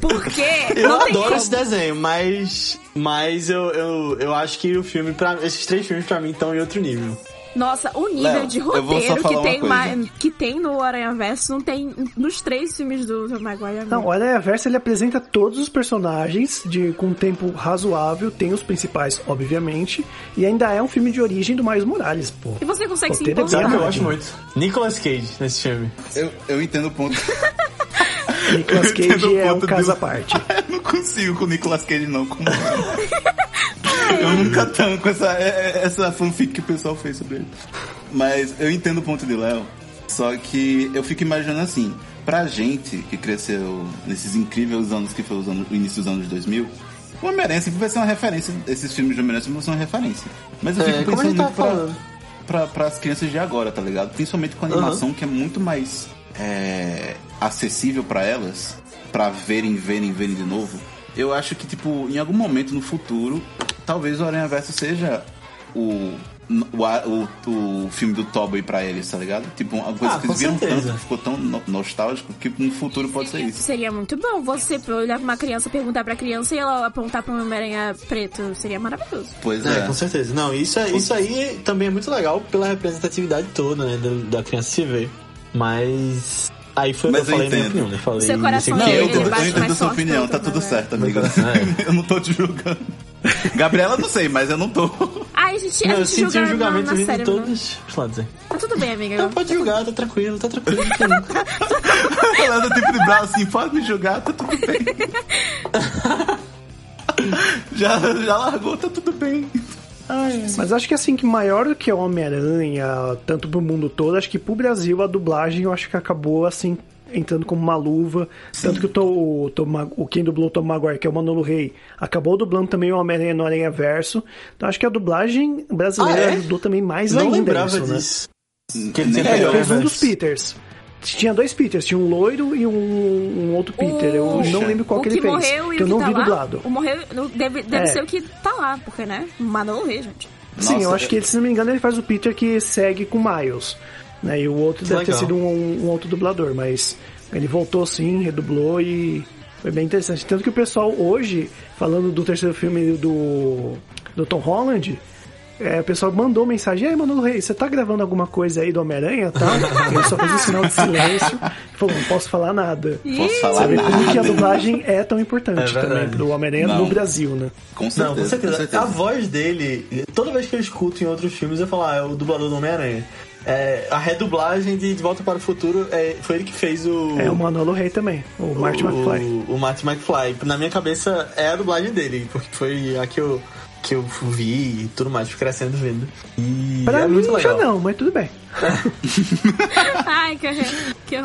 Porque Eu adoro como. esse desenho, mas. Mas eu, eu, eu acho que o filme, pra, esses três filmes pra mim estão em outro nível. Nossa, o nível Léo, de roteiro que uma tem, coisa. ma- que tem no Aranha Verso não tem nos três filmes do Tobey Maguire. Não, o Aranha Verso ele apresenta todos os personagens de, com um tempo razoável, tem os principais, obviamente, e ainda é um filme de origem do Miles Morales, pô. E você consegue se importar? Sabe que eu gosto muito? Nicolas Cage nesse filme. Eu, eu entendo o ponto. Nicolas Cage é um ponto caso à parte. eu não consigo com o Nicolas Cage, não. Como eu nunca tanco essa, é- é- essa fanfic que o pessoal fez sobre ele. Mas eu entendo o ponto de Léo. Só que eu fico imaginando assim, pra gente que cresceu nesses incríveis anos que foi os anos, o início dos anos 2000, o Homem-Aranha sempre vai ser uma referência. Esses filmes de Homem-Aranha sempre vão ser uma referência. Mas eu É, fico gente pensando tava muito pra, pra, pras crianças de agora, tá ligado? Principalmente com a animação que é muito mais é, acessível pra elas, pra verem, verem, verem de novo. Eu acho que, tipo, em algum momento no futuro, talvez o Aranha Verso seja o o, o, o filme do Toby pra eles, tá ligado? Tipo, uma coisa Ah, que eles viram certeza. tanto, que ficou tão no- nostálgico, que no futuro pode ser isso. Seria muito bom você olhar pra uma criança, perguntar pra criança e ela apontar pra um Homem-Aranha preto. Seria maravilhoso. Pois É, é. com certeza. Não, isso, é- isso aí também é muito legal pela representatividade toda, né, da, da criança se ver. Mas aí foi o que eu eu falei minha entendo. opinião, né? Falei Seu coração Não, eu, entendo- bate eu entendo sua opinião, pelo tá tudo certo, né? amiga. É. eu não tô te julgando. Gabriela, não sei, mas eu não tô. Ai, a gente, a Não, eu gente senti julga o na, julgamento na vindo série, de né? todos os lados aí. Tá tudo bem, amiga. Não, pode julgar, tá tranquilo, tá tranquilo. tem- Ela tipo de braço assim, pode me julgar, tá tudo bem. já, já largou, tá tudo bem. Mas acho que assim, que maior do que o Homem-Aranha, tanto pro mundo todo, acho que pro Brasil a dublagem eu acho que acabou assim entrando como uma luva. Tanto que o, Tom, o, Tom o quem dublou o Tom Maguire, que é o Manolo Rey, acabou dublando também o Homem-Aranha no Aranha Verso. Então acho que a dublagem brasileira Ah, é? ajudou também mais Não ainda lembrava isso, né? disso. Que ele Nem tinha É, ele pegado fez um dos. Peters. Tinha dois Peters, tinha um loiro e um, um outro Peter. Eu Puxa. não lembro qual o que ele fez. morreu e que o eu não tá vi lá, dublado. O morreu deve, deve É. ser o que tá lá, porque, né? Manolo Rey, gente. Sim, eu Nossa, acho que ele, se não me engano, ele faz o Peter que segue com o Miles. Né? E o outro Que deve ter legal. sido um, um outro dublador, mas ele voltou sim, redublou e foi bem interessante. Tanto que o pessoal hoje, falando do terceiro filme do, do Tom Holland, é, o pessoal mandou mensagem, e aí, Manolo Rey, você tá gravando alguma coisa aí do Homem-Aranha e tal? Ele só fez um sinal de silêncio e falou, não posso falar nada. Posso falar Você vê como que a nada. dublagem é tão importante É também pro Homem-Aranha no Brasil, né? Com certeza, Não, com certeza. com certeza. A voz dele, toda vez que eu escuto em outros filmes, eu falo, ah, é o dublador do Homem-Aranha. É, a redublagem de De Volta para o Futuro é, foi ele que fez o. É o Manolo Rey também, o Marty McFly. O, o Marty McFly. Na minha cabeça é a dublagem dele, porque foi a que eu, que eu vi e tudo mais, fui crescendo vendo. E Pra é mim muito já legal. não, mas tudo bem. Ai, que horror. Que.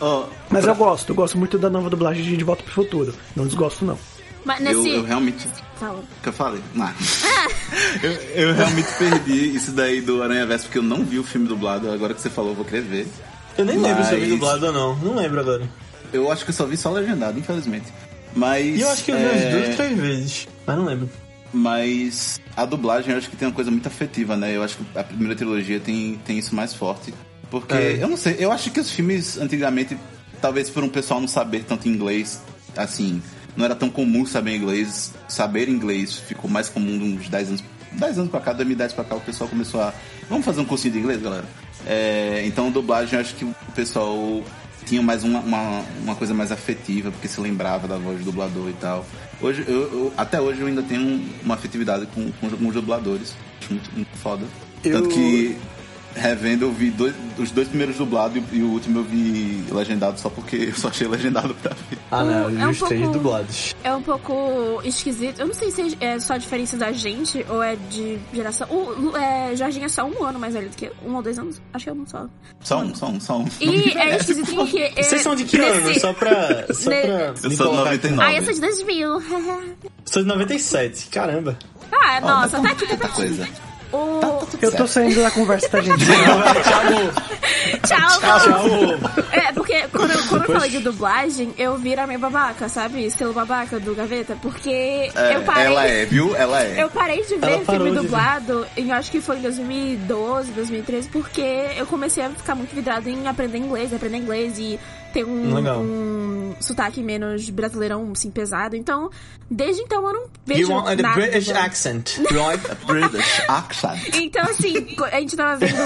Ó, Mas eu gosto, eu gosto muito da nova dublagem de De Volta pro Futuro. Não desgosto, não. Mas eu, nesse. eu realmente. Fala. O que eu falei? Não. eu, eu realmente perdi isso daí do Aranha Verso porque eu não vi o filme dublado. Agora que você falou, eu vou querer ver. Eu nem lembro se eu vi Mas- dublado ou não. Não lembro agora. Eu acho que eu só vi só legendado, infelizmente. Mas. E eu acho que eu vi é, umas duas, três vezes. Mas não lembro. Mas a dublagem eu acho que tem uma coisa muito afetiva, né? Eu acho que a primeira trilogia tem, tem isso mais forte. Porque, É. eu não sei, eu acho que os filmes antigamente, talvez por um pessoal não saber tanto inglês, assim, não era tão comum saber inglês. Saber inglês ficou mais comum de uns 10 anos. 10 anos pra cá, 2010 pra cá, o pessoal começou a. Vamos fazer um cursinho de inglês, galera? É, então, dublagem, eu acho que o pessoal tinha mais uma, uma, uma coisa mais afetiva, porque se lembrava da voz do dublador e tal. Hoje, eu, eu- até hoje eu ainda tenho um- uma afetividade com, com, com os dubladores. Acho muito, muito foda. Eu- Tanto que, revendo, eu vi dois, os dois primeiros dublados e, e o último eu vi legendado só porque eu só achei legendado pra ver. Ah, não, eu vi É um os três pouco- dublados. É um pouco esquisito. Eu não sei se é só a diferença da gente ou é de geração. O é, Jorginho é só um ano mais velho do que. Um ou dois anos? Acho que é um só. Só um, só um, só um. E é esquisito porque. é, Vocês são de que nesse- ano? Só pra. Só Ne- pra Eu sou de colocar aqui. 99. Ah, eu sou de 2000. Sou de 97. Caramba. ah, nossa, tá aqui, tá aqui. coisa. O... Eu tô saindo da conversa, tá, gente? Tchau, Tchau. É, porque quando, eu- quando eu falei de dublagem, eu vira meio babaca, sabe? Estilo babaca do Gaveta. Porque É, eu parei. ela é, viu? Ela é. Eu parei de ver filme de dublado, em, eu acho que foi em 2012, 2013, porque eu comecei a ficar muito vidrada em aprender inglês, aprender inglês e ter um, Legal. um sotaque menos brasileirão, assim, pesado. Então, desde então eu não You vejo want the nada British accent, right? British accent. Então, assim, a gente tava vendo.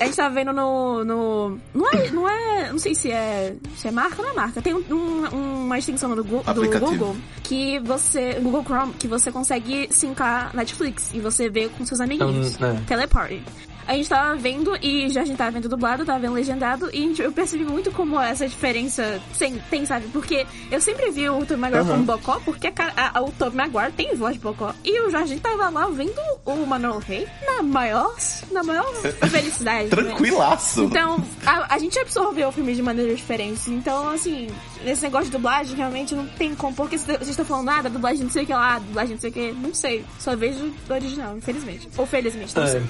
A gente tava vendo no. no não é. Não é. Não sei se é. Se é marca ou não é marca. Tem um- um- uma extensão do, do. Google que você. Google Chrome, que você consegue sincar Netflix e você vê com seus amiguinhos. Então, é. Teleparty. A gente tava vendo e já a gente tava vendo dublado, tava vendo legendado e a gente- eu percebi muito como essa diferença tem, tem, sabe? Porque eu sempre vi o Tom Maguire Aham. como Bocó, porque a a- o Tom Maguire tem voz de Bocó. E o Jorge tava lá vendo o Manuel Rey na maior, na maior felicidade. né? Tranquilaço. Então, a, a gente absorveu o filme de maneiras diferentes. Então, assim, nesse negócio de dublagem, realmente não tem como. Porque se- vocês estão falando nada, dublagem não sei o que lá, dublagem não sei o que, não sei. Só vejo o original, infelizmente. Ou felizmente, não É. sei.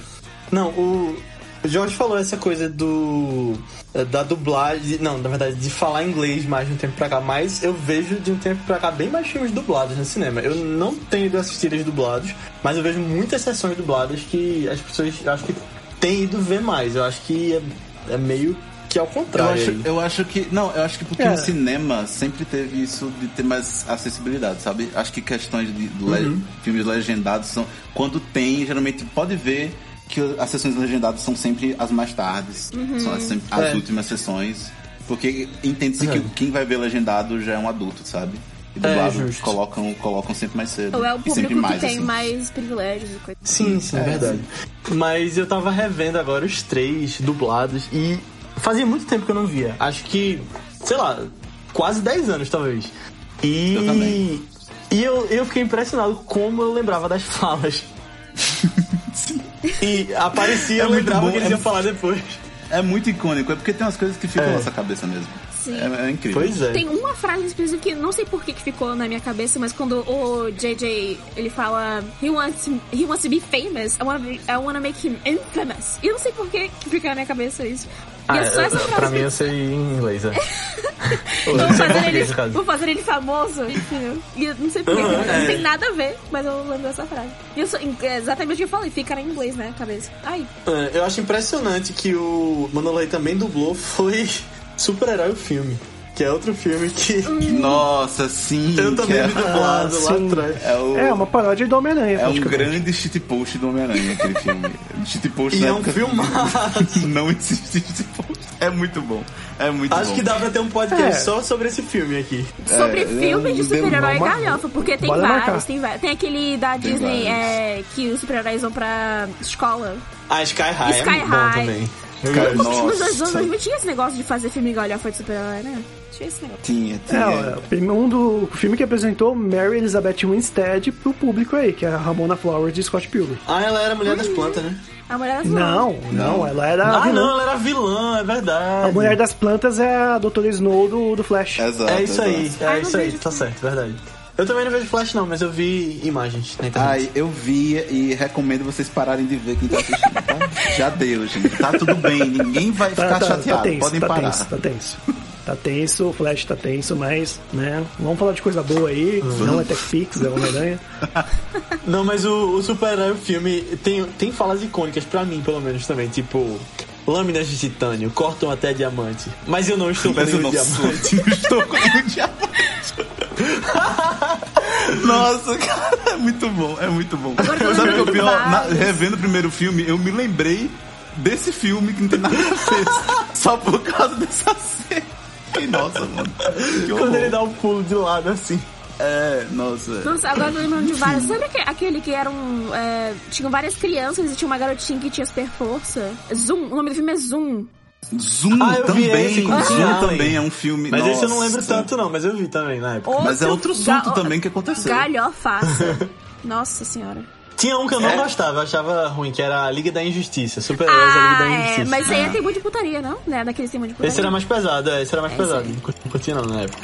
Não, o. O Jorge falou essa coisa do. da dublagem. Não, na verdade, de falar inglês mais de um tempo pra cá. Mas eu vejo de um tempo pra cá bem mais filmes dublados no cinema. Eu não tenho ido assistir eles dublados, mas eu vejo muitas sessões dubladas que as pessoas eu acho que têm ido ver mais. Eu acho que é, é meio que ao Eu contrário. acho, aí. eu acho que. Não, eu acho que porque É. o cinema sempre teve isso de ter mais acessibilidade, sabe? Acho que questões de, de le- Uhum. filmes legendados são. Quando tem, geralmente pode ver que as sessões legendadas são sempre as mais tardes. São as, sempre as É. últimas sessões. Porque entende-se que Uhum. quem vai ver legendado já é um adulto, sabe? E É, dublado justo. colocam, colocam sempre mais cedo. Ou é o e público sempre que mais, tem assim. mais privilégios e coisa. Sim, sim, é verdade. Mas eu tava revendo agora os três dublados e fazia muito tempo que eu não via. Acho que, sei lá, quase 10 anos talvez. E. Eu também. E eu, eu fiquei impressionado como eu lembrava das falas. E aparecia, É eu muito lembrava bom, que eles é- iam falar depois. É muito icônico, é porque tem umas coisas que ficam É. na nossa cabeça mesmo. Sim. É, é incrível. Pois é. Tem uma frase em específico que não sei por que que ficou na minha cabeça, mas quando o JJ ele fala he wants he wants to be famous, I wanna, be- I wanna make him infamous. E eu não sei por que que fica na minha cabeça isso. E Ah, é só essa frase. pra mim eu sei em inglês, é. Ou Vou fazer, ele, vou fazer ele famoso, entendeu? E eu não sei porquê, Uhum, não é. tem nada a ver, mas eu lembro dessa frase. E eu sou, é exatamente o que eu falei, fica em inglês, né, cabeça. Ai, É, Eu acho impressionante que o Manolo Rey também dublou foi Super-Herói o filme. Que é outro filme que Nossa, sim. eu que também é, dublado lá sim. atrás. é o, É uma paródia do Homem-Aranha, É um grande shitpost do Homem-Aranha, aquele filme. Shitpost E na é um época- filmaço. Não existe shitpost. É muito bom. É muito Acho bom. que dá pra ter um podcast É. só sobre esse filme aqui. sobre é filmes de super-herói galhofa, porque tem Bora vários, marcar. tem vários. Tem aquele da Tem Disney é, que os super-heróis vão pra escola. A Sky High Sky é muito bom High. também. Cara, gosto. Nossa. Nos anos 2000 tinha esse negócio de fazer filme galhofa de super-herói, né? Tinha esse negócio. Tinha, É, tinha. ó, um do o filme que apresentou Mary Elizabeth Winstead pro público aí, que é a Ramona Flowers de Scott Pilgrim. Ah, ela era a mulher das plantas, né? A mulher das Não, não, ela era a Ah, vilã. não, ela era vilã, é verdade. A mulher das plantas é a Doutora Snow do, do Flash. Exato, É isso aí, exato. é Ah, não isso aí, tá filme. certo, verdade. Eu também não vejo Flash não, mas eu vi imagens na internet. Ai, eu vi e recomendo vocês pararem de ver quem tá assistindo? Já deu, gente. Tá tudo bem, ninguém vai ficar chateado. tenso, Podem tá parar. tenso, tá tenso. Tá tenso, o Flash tá tenso, mas, né, vamos falar de coisa boa aí, não é TechPix, é Homem-Aranha. Não, mas o, o super-herói, o filme, tem, tem falas icônicas pra mim, pelo menos, também. Tipo, lâminas de titânio, cortam até diamante. Mas eu não estou com Mas nenhum sou, diamante. não estou com nenhum diamante. Nossa, cara, é muito bom, é muito bom. Agora eu Sabe o que é o lembrando pior? Na- revendo o primeiro filme, eu me lembrei desse filme que não tem nada a ver. só por causa dessa cena. Que nossa, mano. Quando ele dá um pulo de lado assim. É, nossa. Nossa, agora eu tô lembrando de vários. Sabe aque- aquele que eram. É, tinham várias crianças e tinha uma garotinha que tinha super força? Zoom, o nome do filme é Zoom. Zoom Ah, também. Zoom Allen. também é um filme. Mas esse eu não nossa. lembro tanto, não, mas eu vi também na época. Mas é outro ga- também que aconteceu. Galhofaça. Nossa senhora. Tinha um que eu não É. gostava, eu achava ruim, que era a Liga da Injustiça. Super-Heróis da Liga Ah, da é. Injustiça. Mas aí tem muito de putaria, não? Né? Daqueles tem muito de putaria. Esse era mais pesado, é, esse era mais É, pesado. Não curti- não curtia não na época.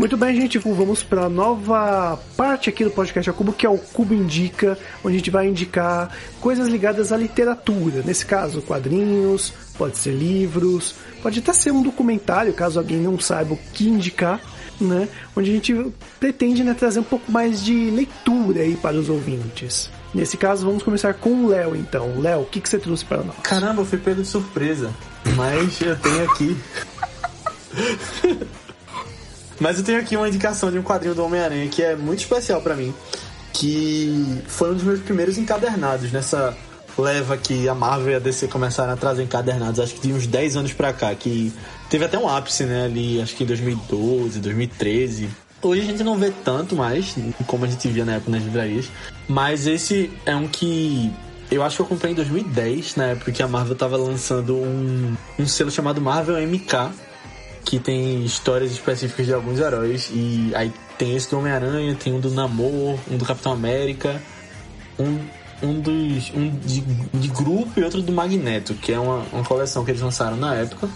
Muito bem, gente, vamos para nova parte aqui do podcast ao Cubo, que é o Cubo Indica, onde a gente vai indicar coisas ligadas à literatura. Nesse caso, quadrinhos, pode ser livros, pode até ser um documentário, caso alguém não saiba o que indicar, né? Onde a gente pretende né, trazer um pouco mais de leitura aí para os ouvintes. Nesse caso, vamos começar com o Léo, então. Léo, o que, que você trouxe para nós? Caramba, eu fui pego de surpresa. Mas eu tenho aqui. Mas eu tenho aqui uma indicação de um quadrinho do Homem-Aranha que é muito especial pra mim. Que foi um dos meus primeiros encadernados nessa leva que a Marvel e a DC começaram a trazer encadernados, acho que de uns 10 anos pra cá, que teve até um ápice, né, ali, acho que em 2012, 2013. Hoje a gente não vê tanto mais, como a gente via na época nas livrarias, mas esse é um que eu acho que eu comprei em 2010, na época que a Marvel tava lançando um, um selo chamado Marvel MK, que tem histórias específicas de alguns heróis. E aí tem esse do Homem-Aranha, tem um do Namor, um do Capitão América, um, um dos. um de, de grupo e outro do Magneto, que é uma, uma coleção que eles lançaram na época.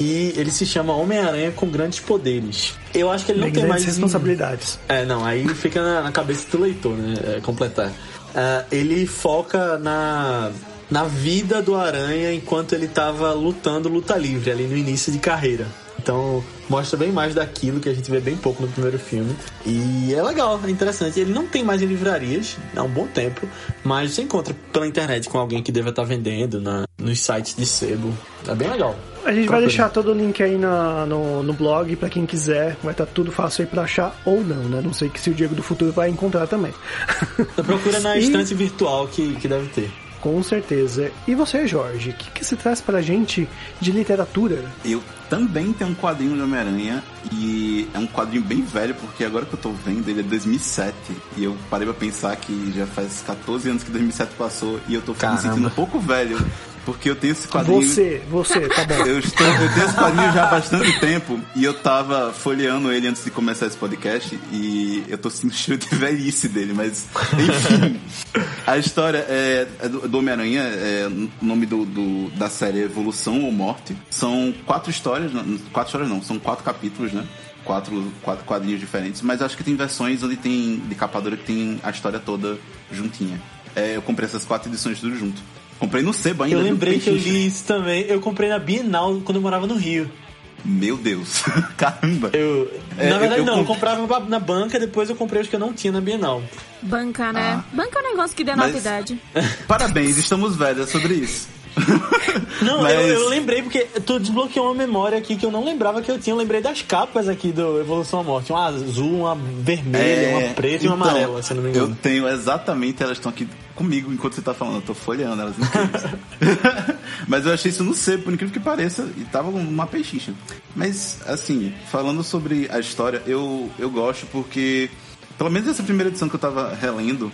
E ele se chama Homem-Aranha com Grandes Poderes. Eu acho que ele não tem mais. responsabilidades. É, não, aí fica na, na cabeça do leitor, né? é, completar. ah, ele foca na, na vida do Aranha enquanto ele tava lutando luta livre ali no início de carreira. Então mostra bem mais daquilo que a gente vê bem pouco no primeiro filme. E é legal, é interessante. Ele não tem mais em livrarias há um bom tempo, mas você encontra pela internet com alguém que deva estar vendendo na, nos sites de sebo. É bem legal. A gente vai deixar todo o link aí na- no, no blog pra quem quiser. Vai estar tudo fácil aí pra achar ou não, né? Não sei que se o Diego do Futuro vai encontrar também. Então procura na E- estante virtual que, que deve ter. Com certeza. E você, Jorge, o que, que você traz pra gente de literatura? Eu também tenho um quadrinho de Homem-Aranha e é um quadrinho bem velho, porque agora que eu tô vendo ele é 2007 e eu parei pra pensar que já faz 14 anos que 2007 passou e eu tô me sentindo um pouco velho, porque eu tenho esse quadrinho... Você, você, tá bom. Eu, estou, eu tenho esse quadrinho já há bastante tempo e eu tava folheando ele antes de começar esse podcast e eu tô sentindo de velhice dele, mas enfim. a história é, é do, do Homem-Aranha, é, o nome do, do- da série é Evolução ou Morte. São quatro histórias, não, quatro histórias não, são quatro capítulos, né? Quatro, quatro quadrinhos diferentes, mas acho que tem versões onde tem de capa dura que tem a história toda juntinha. É, eu comprei essas quatro edições tudo junto. Comprei no sebo ainda. Eu lembrei que eu li isso também. Eu comprei na Bienal quando eu morava no Rio. Meu Deus, caramba. Eu, É, na verdade, eu- eu não. Eu comp- comprava na banca, depois eu comprei os que eu não tinha na Bienal. Banca, né? Ah. Banca é um negócio que denota Mas- idade. Parabéns, estamos velhos é sobre isso. Não, Mas- eu, eu lembrei porque tu desbloqueou uma memória aqui que eu não lembrava que eu tinha. Eu lembrei das capas aqui do Evolução à Morte. Uma azul, uma vermelha, uma preta e uma então, amarela, se eu não me Eu engano. tenho exatamente, elas estão aqui comigo enquanto você tá falando, eu tô folheando elas. Mas eu achei isso no sebo, por incrível que pareça, e tava uma peixicha. Mas, assim, falando sobre a história, eu, eu gosto porque, pelo menos essa primeira edição que eu tava relendo,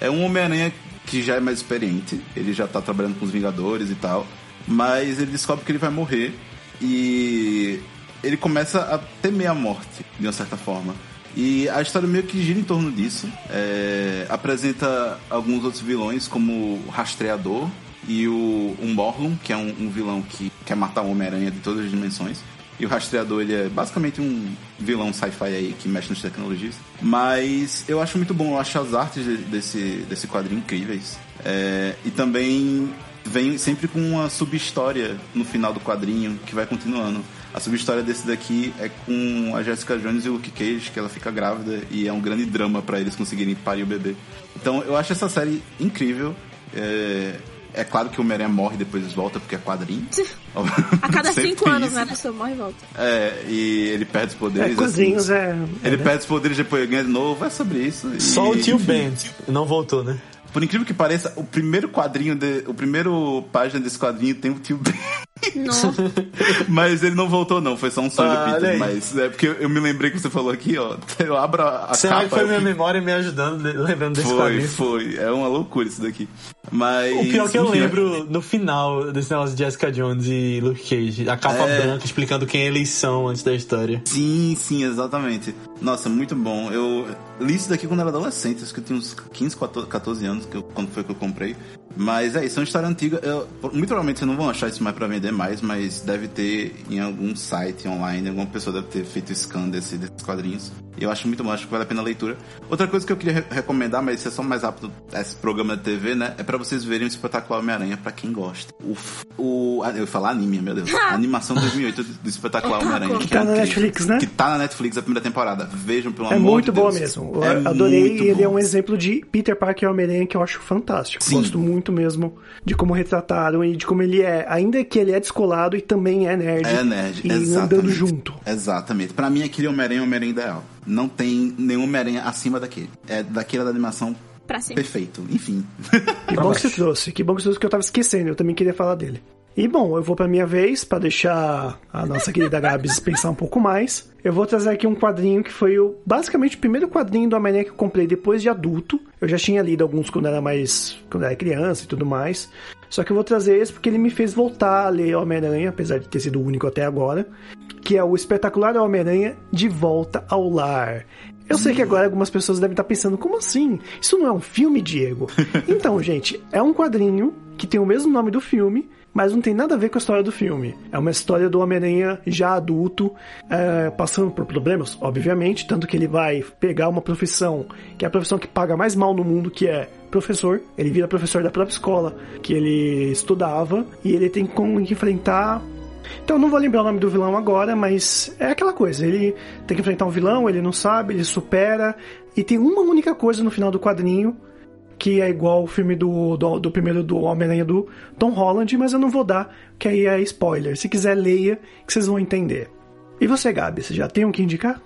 é um Homem-Aranha que já é mais experiente, ele já tá trabalhando com os Vingadores e tal, mas ele descobre que ele vai morrer e ele começa a temer a morte, de uma certa forma. E a história meio que gira em torno disso. É, apresenta alguns outros vilões, como o Rastreador e o, o Morlun, que é um, um vilão que quer matar o Homem-Aranha de todas as dimensões. E o Rastreador, ele é basicamente um vilão sci-fi aí que mexe nas tecnologias. Mas eu acho muito bom, eu acho as artes de- desse, desse quadrinho incríveis. É, e também vem sempre com uma subhistória no final do quadrinho que vai continuando. A subhistória desse daqui é com a Jessica Jones e o Luke Cage, que ela fica grávida e é um grande drama pra eles conseguirem parir o bebê. Então eu acho essa série incrível. É, é claro que o Homem-Aranha morre e depois volta, porque é quadrinho. A cada cinco anos, isso. né? A pessoa morre e volta. É, e ele perde os É, poderes. quadrinhos assim, é. Ele é, né? perde os poderes depois ganha de novo, é sobre isso. E, Só o tio enfim, Ben não voltou, né? Por incrível que pareça, o primeiro quadrinho, de, o primeiro página desse quadrinho tem o tio Ben. Não. Mas ele não voltou, não. Foi só um sonho Ah, do Peter. Mas é porque eu, me lembrei que você falou aqui, ó. Eu abro a, Será capa. que foi minha fico- memória me ajudando, le- lembrando desse Foi, quadrinho? foi. É uma loucura isso daqui. Mas. O pior que eu enfim, lembro no final desse negócio de Jessica Jones e Luke Cage, a capa É. branca explicando quem eles são antes da história. Sim, sim, exatamente. Nossa, muito bom. Eu li isso daqui quando era adolescente, acho que eu tinha uns 15, 14 14 anos, que eu- quando foi que eu comprei. Mas é isso, é uma história antiga. Eu- muito provavelmente vocês não vão achar isso mais pra vender mais, mas deve ter em algum site online, alguma pessoa deve ter feito scan desse, desses quadrinhos. E eu acho muito bom, acho que vale a pena a leitura. Outra coisa que eu queria re- recomendar, mas isso é só mais rápido, esse programa de TV, né? É pra vocês verem o espetacular Homem-Aranha, pra quem gosta. O, f- o, ah, eu ia falar anime, meu Deus. A animação de 2008 do espetacular. Homem-Aranha. Que é tá na incrível. Netflix, né? Que tá na Netflix a primeira temporada. Vejam, pelo É amor muito de boa Deus. mesmo. É adorei muito ele é bom. um exemplo de Peter Parker e Homem-Aranha que eu acho fantástico. Sim. Gosto muito mesmo de como retrataram e de como ele é, ainda que ele é descolado e também é nerd. É nerd, E exatamente. andando junto. Exatamente. Pra mim, aquele Homem-Aranha é o Homem-Aranha ideal. Não tem nenhum Homem-Aranha acima daquele. É daquele da animação perfeito. Enfim. Que bom que você trouxe, que bom que você trouxe que eu tava esquecendo, eu também queria falar dele. E bom, eu vou pra minha vez, pra deixar a nossa querida Gabs pensar um pouco mais. Eu vou trazer aqui um quadrinho que foi o, basicamente o primeiro quadrinho do Homem-Aranha que eu comprei depois de adulto. Eu já tinha lido alguns quando era mais. quando era criança e tudo mais. Só que eu vou trazer esse porque ele me fez voltar a ler Homem-Aranha, apesar de ter sido o único até agora. Que é o espetacular Homem-Aranha de volta ao lar. Eu sei que agora algumas pessoas devem estar pensando, como assim? Isso não é um filme, Diego? Então, gente, é um quadrinho que tem o mesmo nome do filme, mas não tem nada a ver com a história do filme. É uma história do Homem-Aranha já adulto, é, passando por problemas, obviamente, tanto que ele vai pegar uma profissão, que é a profissão que paga mais mal no mundo, que é professor. Ele vira professor da própria escola que ele estudava, e ele tem que enfrentar então não vou lembrar o nome do vilão agora, mas é aquela coisa. Ele tem que enfrentar um vilão, ele não sabe, ele supera. E tem uma única coisa no final do quadrinho que é igual o filme do, do, do primeiro do Homem-Aranha do Tom Holland, mas eu não vou dar, que aí é spoiler. Se quiser, leia, que vocês vão entender. E você, Gabi, você já tem um que indicar?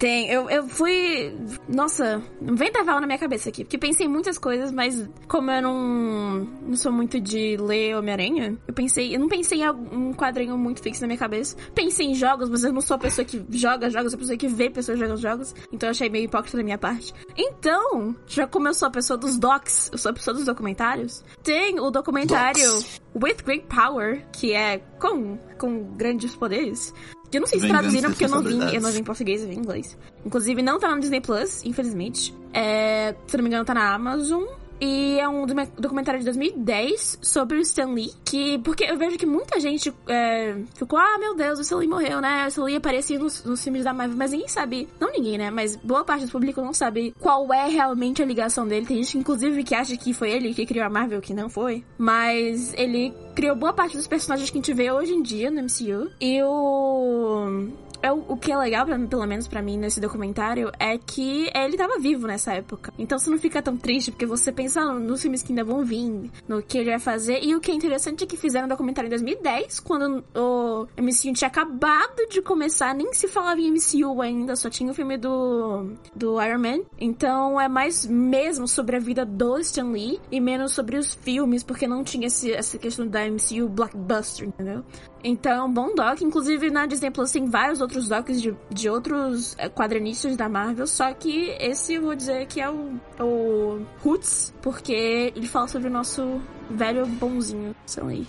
Tem. Eu, eu fui. Nossa, um vendaval na minha cabeça aqui. Porque pensei em muitas coisas, mas como eu não, não sou muito de ler Homem-Aranha, eu pensei. Eu não pensei em um quadrinho muito fixo na minha cabeça. Pensei em jogos, mas eu não sou a pessoa que joga jogos, eu sou a pessoa que vê pessoas jogando jogos. Então eu achei meio hipócrita da minha parte. Então, já como eu sou a pessoa dos docs, eu sou a pessoa dos documentários, tem o documentário Docs. With Great Power, que é com, com grandes poderes eu não sei se traduziram porque eu não vi, eu não vi em português, eu vi em inglês. Inclusive, não tá no Disney Plus, infelizmente. É, se não me engano, tá na Amazon. E é um documentário de 2010 sobre o Stan Lee. Que, porque eu vejo que muita gente é, ficou, ah, meu Deus, o Stan Lee morreu, né? O Stan Lee aparecia nos, nos filmes da Marvel, mas ninguém sabe. Não ninguém, né? Mas boa parte do público não sabe qual é realmente a ligação dele. Tem gente, inclusive, que acha que foi ele que criou a Marvel, que não foi. Mas ele criou boa parte dos personagens que a gente vê hoje em dia no MCU. E o é, o, o que é legal, pelo menos para mim, nesse documentário, é que ele tava vivo nessa época. Então você não fica tão triste, porque você pensa nos filmes que ainda vão vir, no que ele vai fazer. E o que é interessante é que fizeram um documentário em 2010, quando o MCU tinha acabado de começar, nem se falava em MCU ainda, só tinha o filme do, do Iron Man. Então é mais mesmo sobre a vida do Stan Lee e menos sobre os filmes, porque não tinha esse, essa questão da MCU blockbuster, entendeu? Então, bom doc. Inclusive, na Disney Plus tem vários outros docs de, de outros é, quadrinistas da Marvel. Só que esse eu vou dizer que é o, o Roots, porque ele fala sobre o nosso velho bonzinho Sam Lee.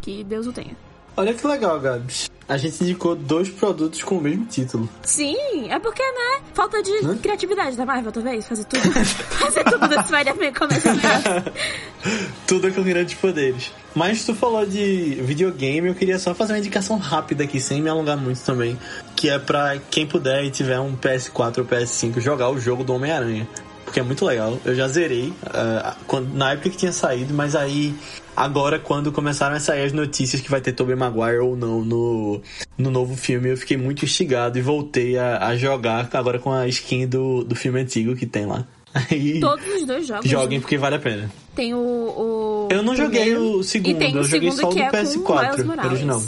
Que Deus o tenha. Olha que legal, Gabs. A gente indicou dois produtos com o mesmo título. Sim, é porque, né? Falta de criatividade da Marvel, talvez. Fazer tudo. fazer tudo do Spider-Man começar Tudo com grandes poderes. Mas tu falou de videogame, eu queria só fazer uma indicação rápida aqui, sem me alongar muito também. Que é pra quem puder e tiver um PS4 ou PS5 jogar o jogo do Homem-Aranha porque é muito legal. Eu já zerei uh, quando, na época que tinha saído, mas aí agora quando começaram a sair as notícias que vai ter Tobey Maguire ou não no, no novo filme, eu fiquei muito instigado e voltei a, a jogar agora com a skin do, do filme antigo que tem lá. Aí, Todos os dois jogos. Joguem porque vale a pena. Tem o. o eu não joguei o segundo, eu joguei só o do é PS4 original.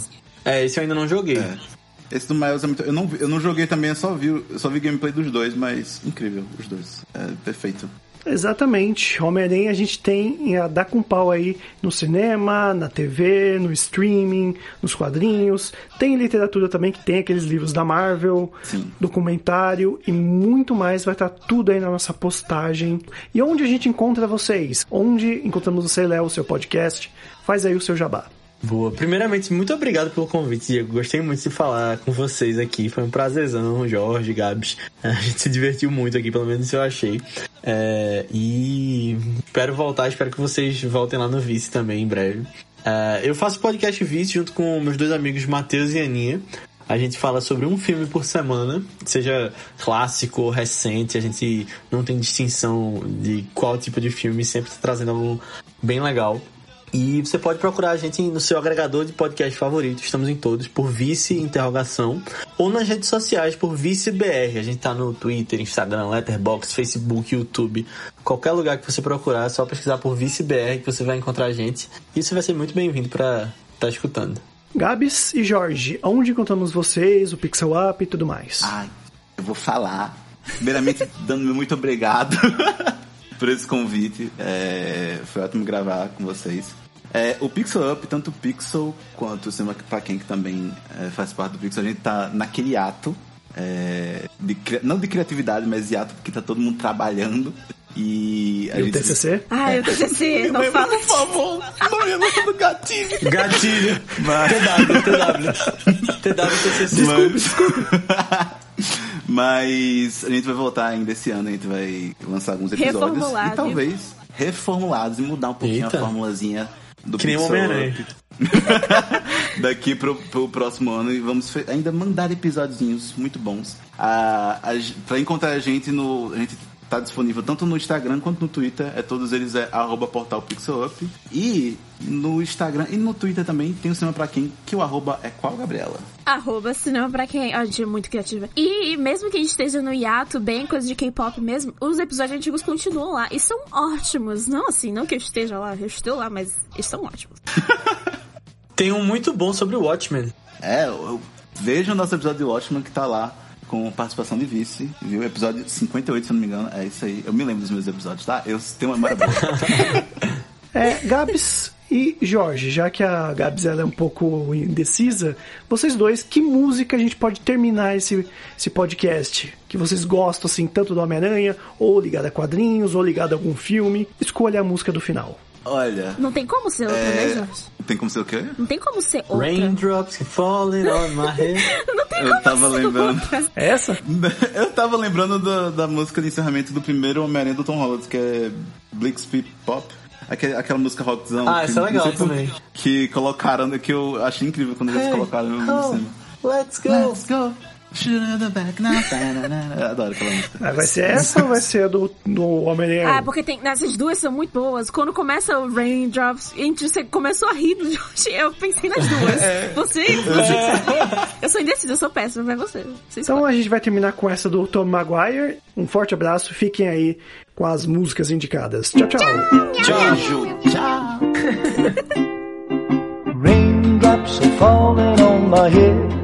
É, esse eu ainda não joguei. É. Esse do Miles é muito. Eu não, eu não joguei também, eu só vi, eu só vi gameplay dos dois, mas incrível, os dois. É perfeito. Exatamente. Homem-Aranha a gente tem a dar com pau aí no cinema, na TV, no streaming, nos quadrinhos. Tem literatura também que tem aqueles livros da Marvel, Sim. documentário e muito mais. Vai estar tudo aí na nossa postagem. E onde a gente encontra vocês? Onde encontramos você, Léo, o seu podcast? Faz aí o seu jabá. Boa. Primeiramente, muito obrigado pelo convite, Diego. Gostei muito de falar com vocês aqui. Foi um prazerzão, Jorge, Gabs. A gente se divertiu muito aqui, pelo menos eu achei. É, e espero voltar, espero que vocês voltem lá no Vice também em breve. É, eu faço podcast Vice junto com meus dois amigos Matheus e Aninha. A gente fala sobre um filme por semana, seja clássico ou recente, a gente não tem distinção de qual tipo de filme, sempre tá trazendo algo bem legal. E você pode procurar a gente no seu agregador de podcast favorito, estamos em todos, por Vice Interrogação, ou nas redes sociais por Vice BR. A gente tá no Twitter, Instagram, Letterboxd, Facebook, YouTube. Qualquer lugar que você procurar, é só pesquisar por Vice BR que você vai encontrar a gente. E você vai ser muito bem-vindo para estar tá escutando. Gabs e Jorge, onde encontramos vocês, o Pixel Up e tudo mais? Ai, eu vou falar. Primeiramente, dando me muito obrigado por esse convite. É, foi ótimo gravar com vocês. É, o Pixel Up, tanto o Pixel quanto o Cinema pra quem que também é, faz parte do Pixel, a gente tá naquele ato, é, de, não de criatividade, mas de ato porque tá todo mundo trabalhando. E a e gente... o TCC? Ah, é o TCC, não fala. Por favor, não me anota do gatilho. Gatilho. Mas... TW, TW. TW, TCC. Desculpa, desculpa. Mas a gente vai voltar ainda esse ano, a gente vai lançar alguns episódios. E talvez reformulados e mudar um pouquinho Eita. a formulazinha do Que nem o Pixel Homem-Aranha. Up daqui pro, pro próximo ano e vamos ainda mandar episódios muito bons. A, a, pra encontrar a gente no. A gente tá disponível tanto no Instagram quanto no Twitter. É todos eles é arroba portal Pixel Up. E no Instagram e no Twitter também tem o cinema pra quem, que o arroba é qual, Gabriela? Arroba cinema pra quem. A gente é muito criativa. E mesmo que a gente esteja no hiato, bem coisa de K-pop mesmo, os episódios antigos continuam lá. E são ótimos. Não assim, não que eu esteja lá, eu estou lá, mas eles são ótimos. Tem um muito bom sobre o Watchmen. É, eu, eu vejo o nosso episódio de Watchmen que tá lá com participação de vice, viu? Episódio 58, se eu não me engano. É isso aí. Eu me lembro dos meus episódios, tá? Eu tenho uma memória boa. É, Gabs e Jorge, já que a Gabs ela é um pouco indecisa, vocês dois, que música a gente pode terminar esse, esse podcast? Que vocês gostam, assim, tanto do Homem-Aranha, ou ligado a quadrinhos, ou ligado a algum filme? Escolha a música do final. Olha, Não tem como ser outra, É. né, Jorge? tem como ser o quê? Não tem como ser outra. Raindrops falling on my head. Não tem Eu como tava ser lembrando. outra. É essa? Eu tava lembrando da, da música de encerramento do primeiro Homem-Aranha do Tom Holland, que é Blixby Pop. Aquela, aquela música rockzão. Ah, que, essa é legal também. Que colocaram, que eu achei incrível quando eles colocaram no cinema. let's go. Let's go. Adoro aquela música. Ah, vai ser essa ou vai ser do, do Homem-Aranha? Ah, porque tem, essas duas são muito boas. Quando começa o Raindrops, gente você começou a rir do Jorge. Eu pensei nas duas. Você, você Eu sou indecisa, eu sou péssima, mas você. você Então escolhe. a gente vai terminar com essa do Tom Maguire. Um forte abraço, fiquem aí com as músicas indicadas. Tchau, tchau. Beijo. Tchau. Raindrops are falling on my head.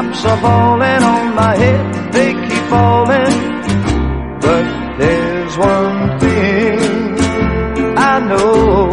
Raindrops are falling on my head. They keep falling. But there's one thing I know.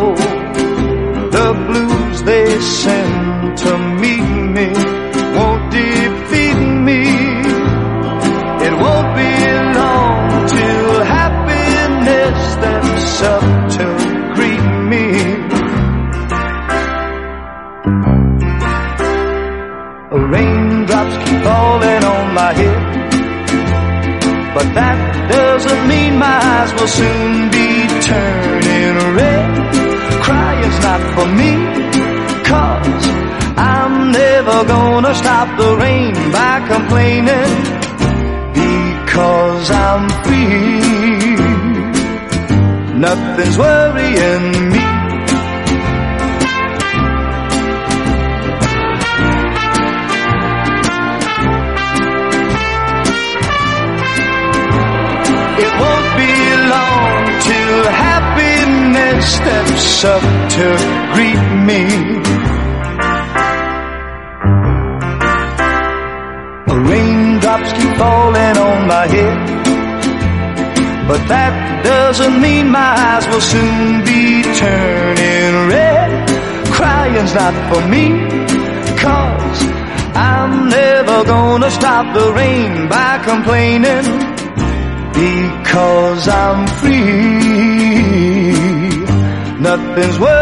Gonna the rain by complaining. Because I'm free, nothing's worrying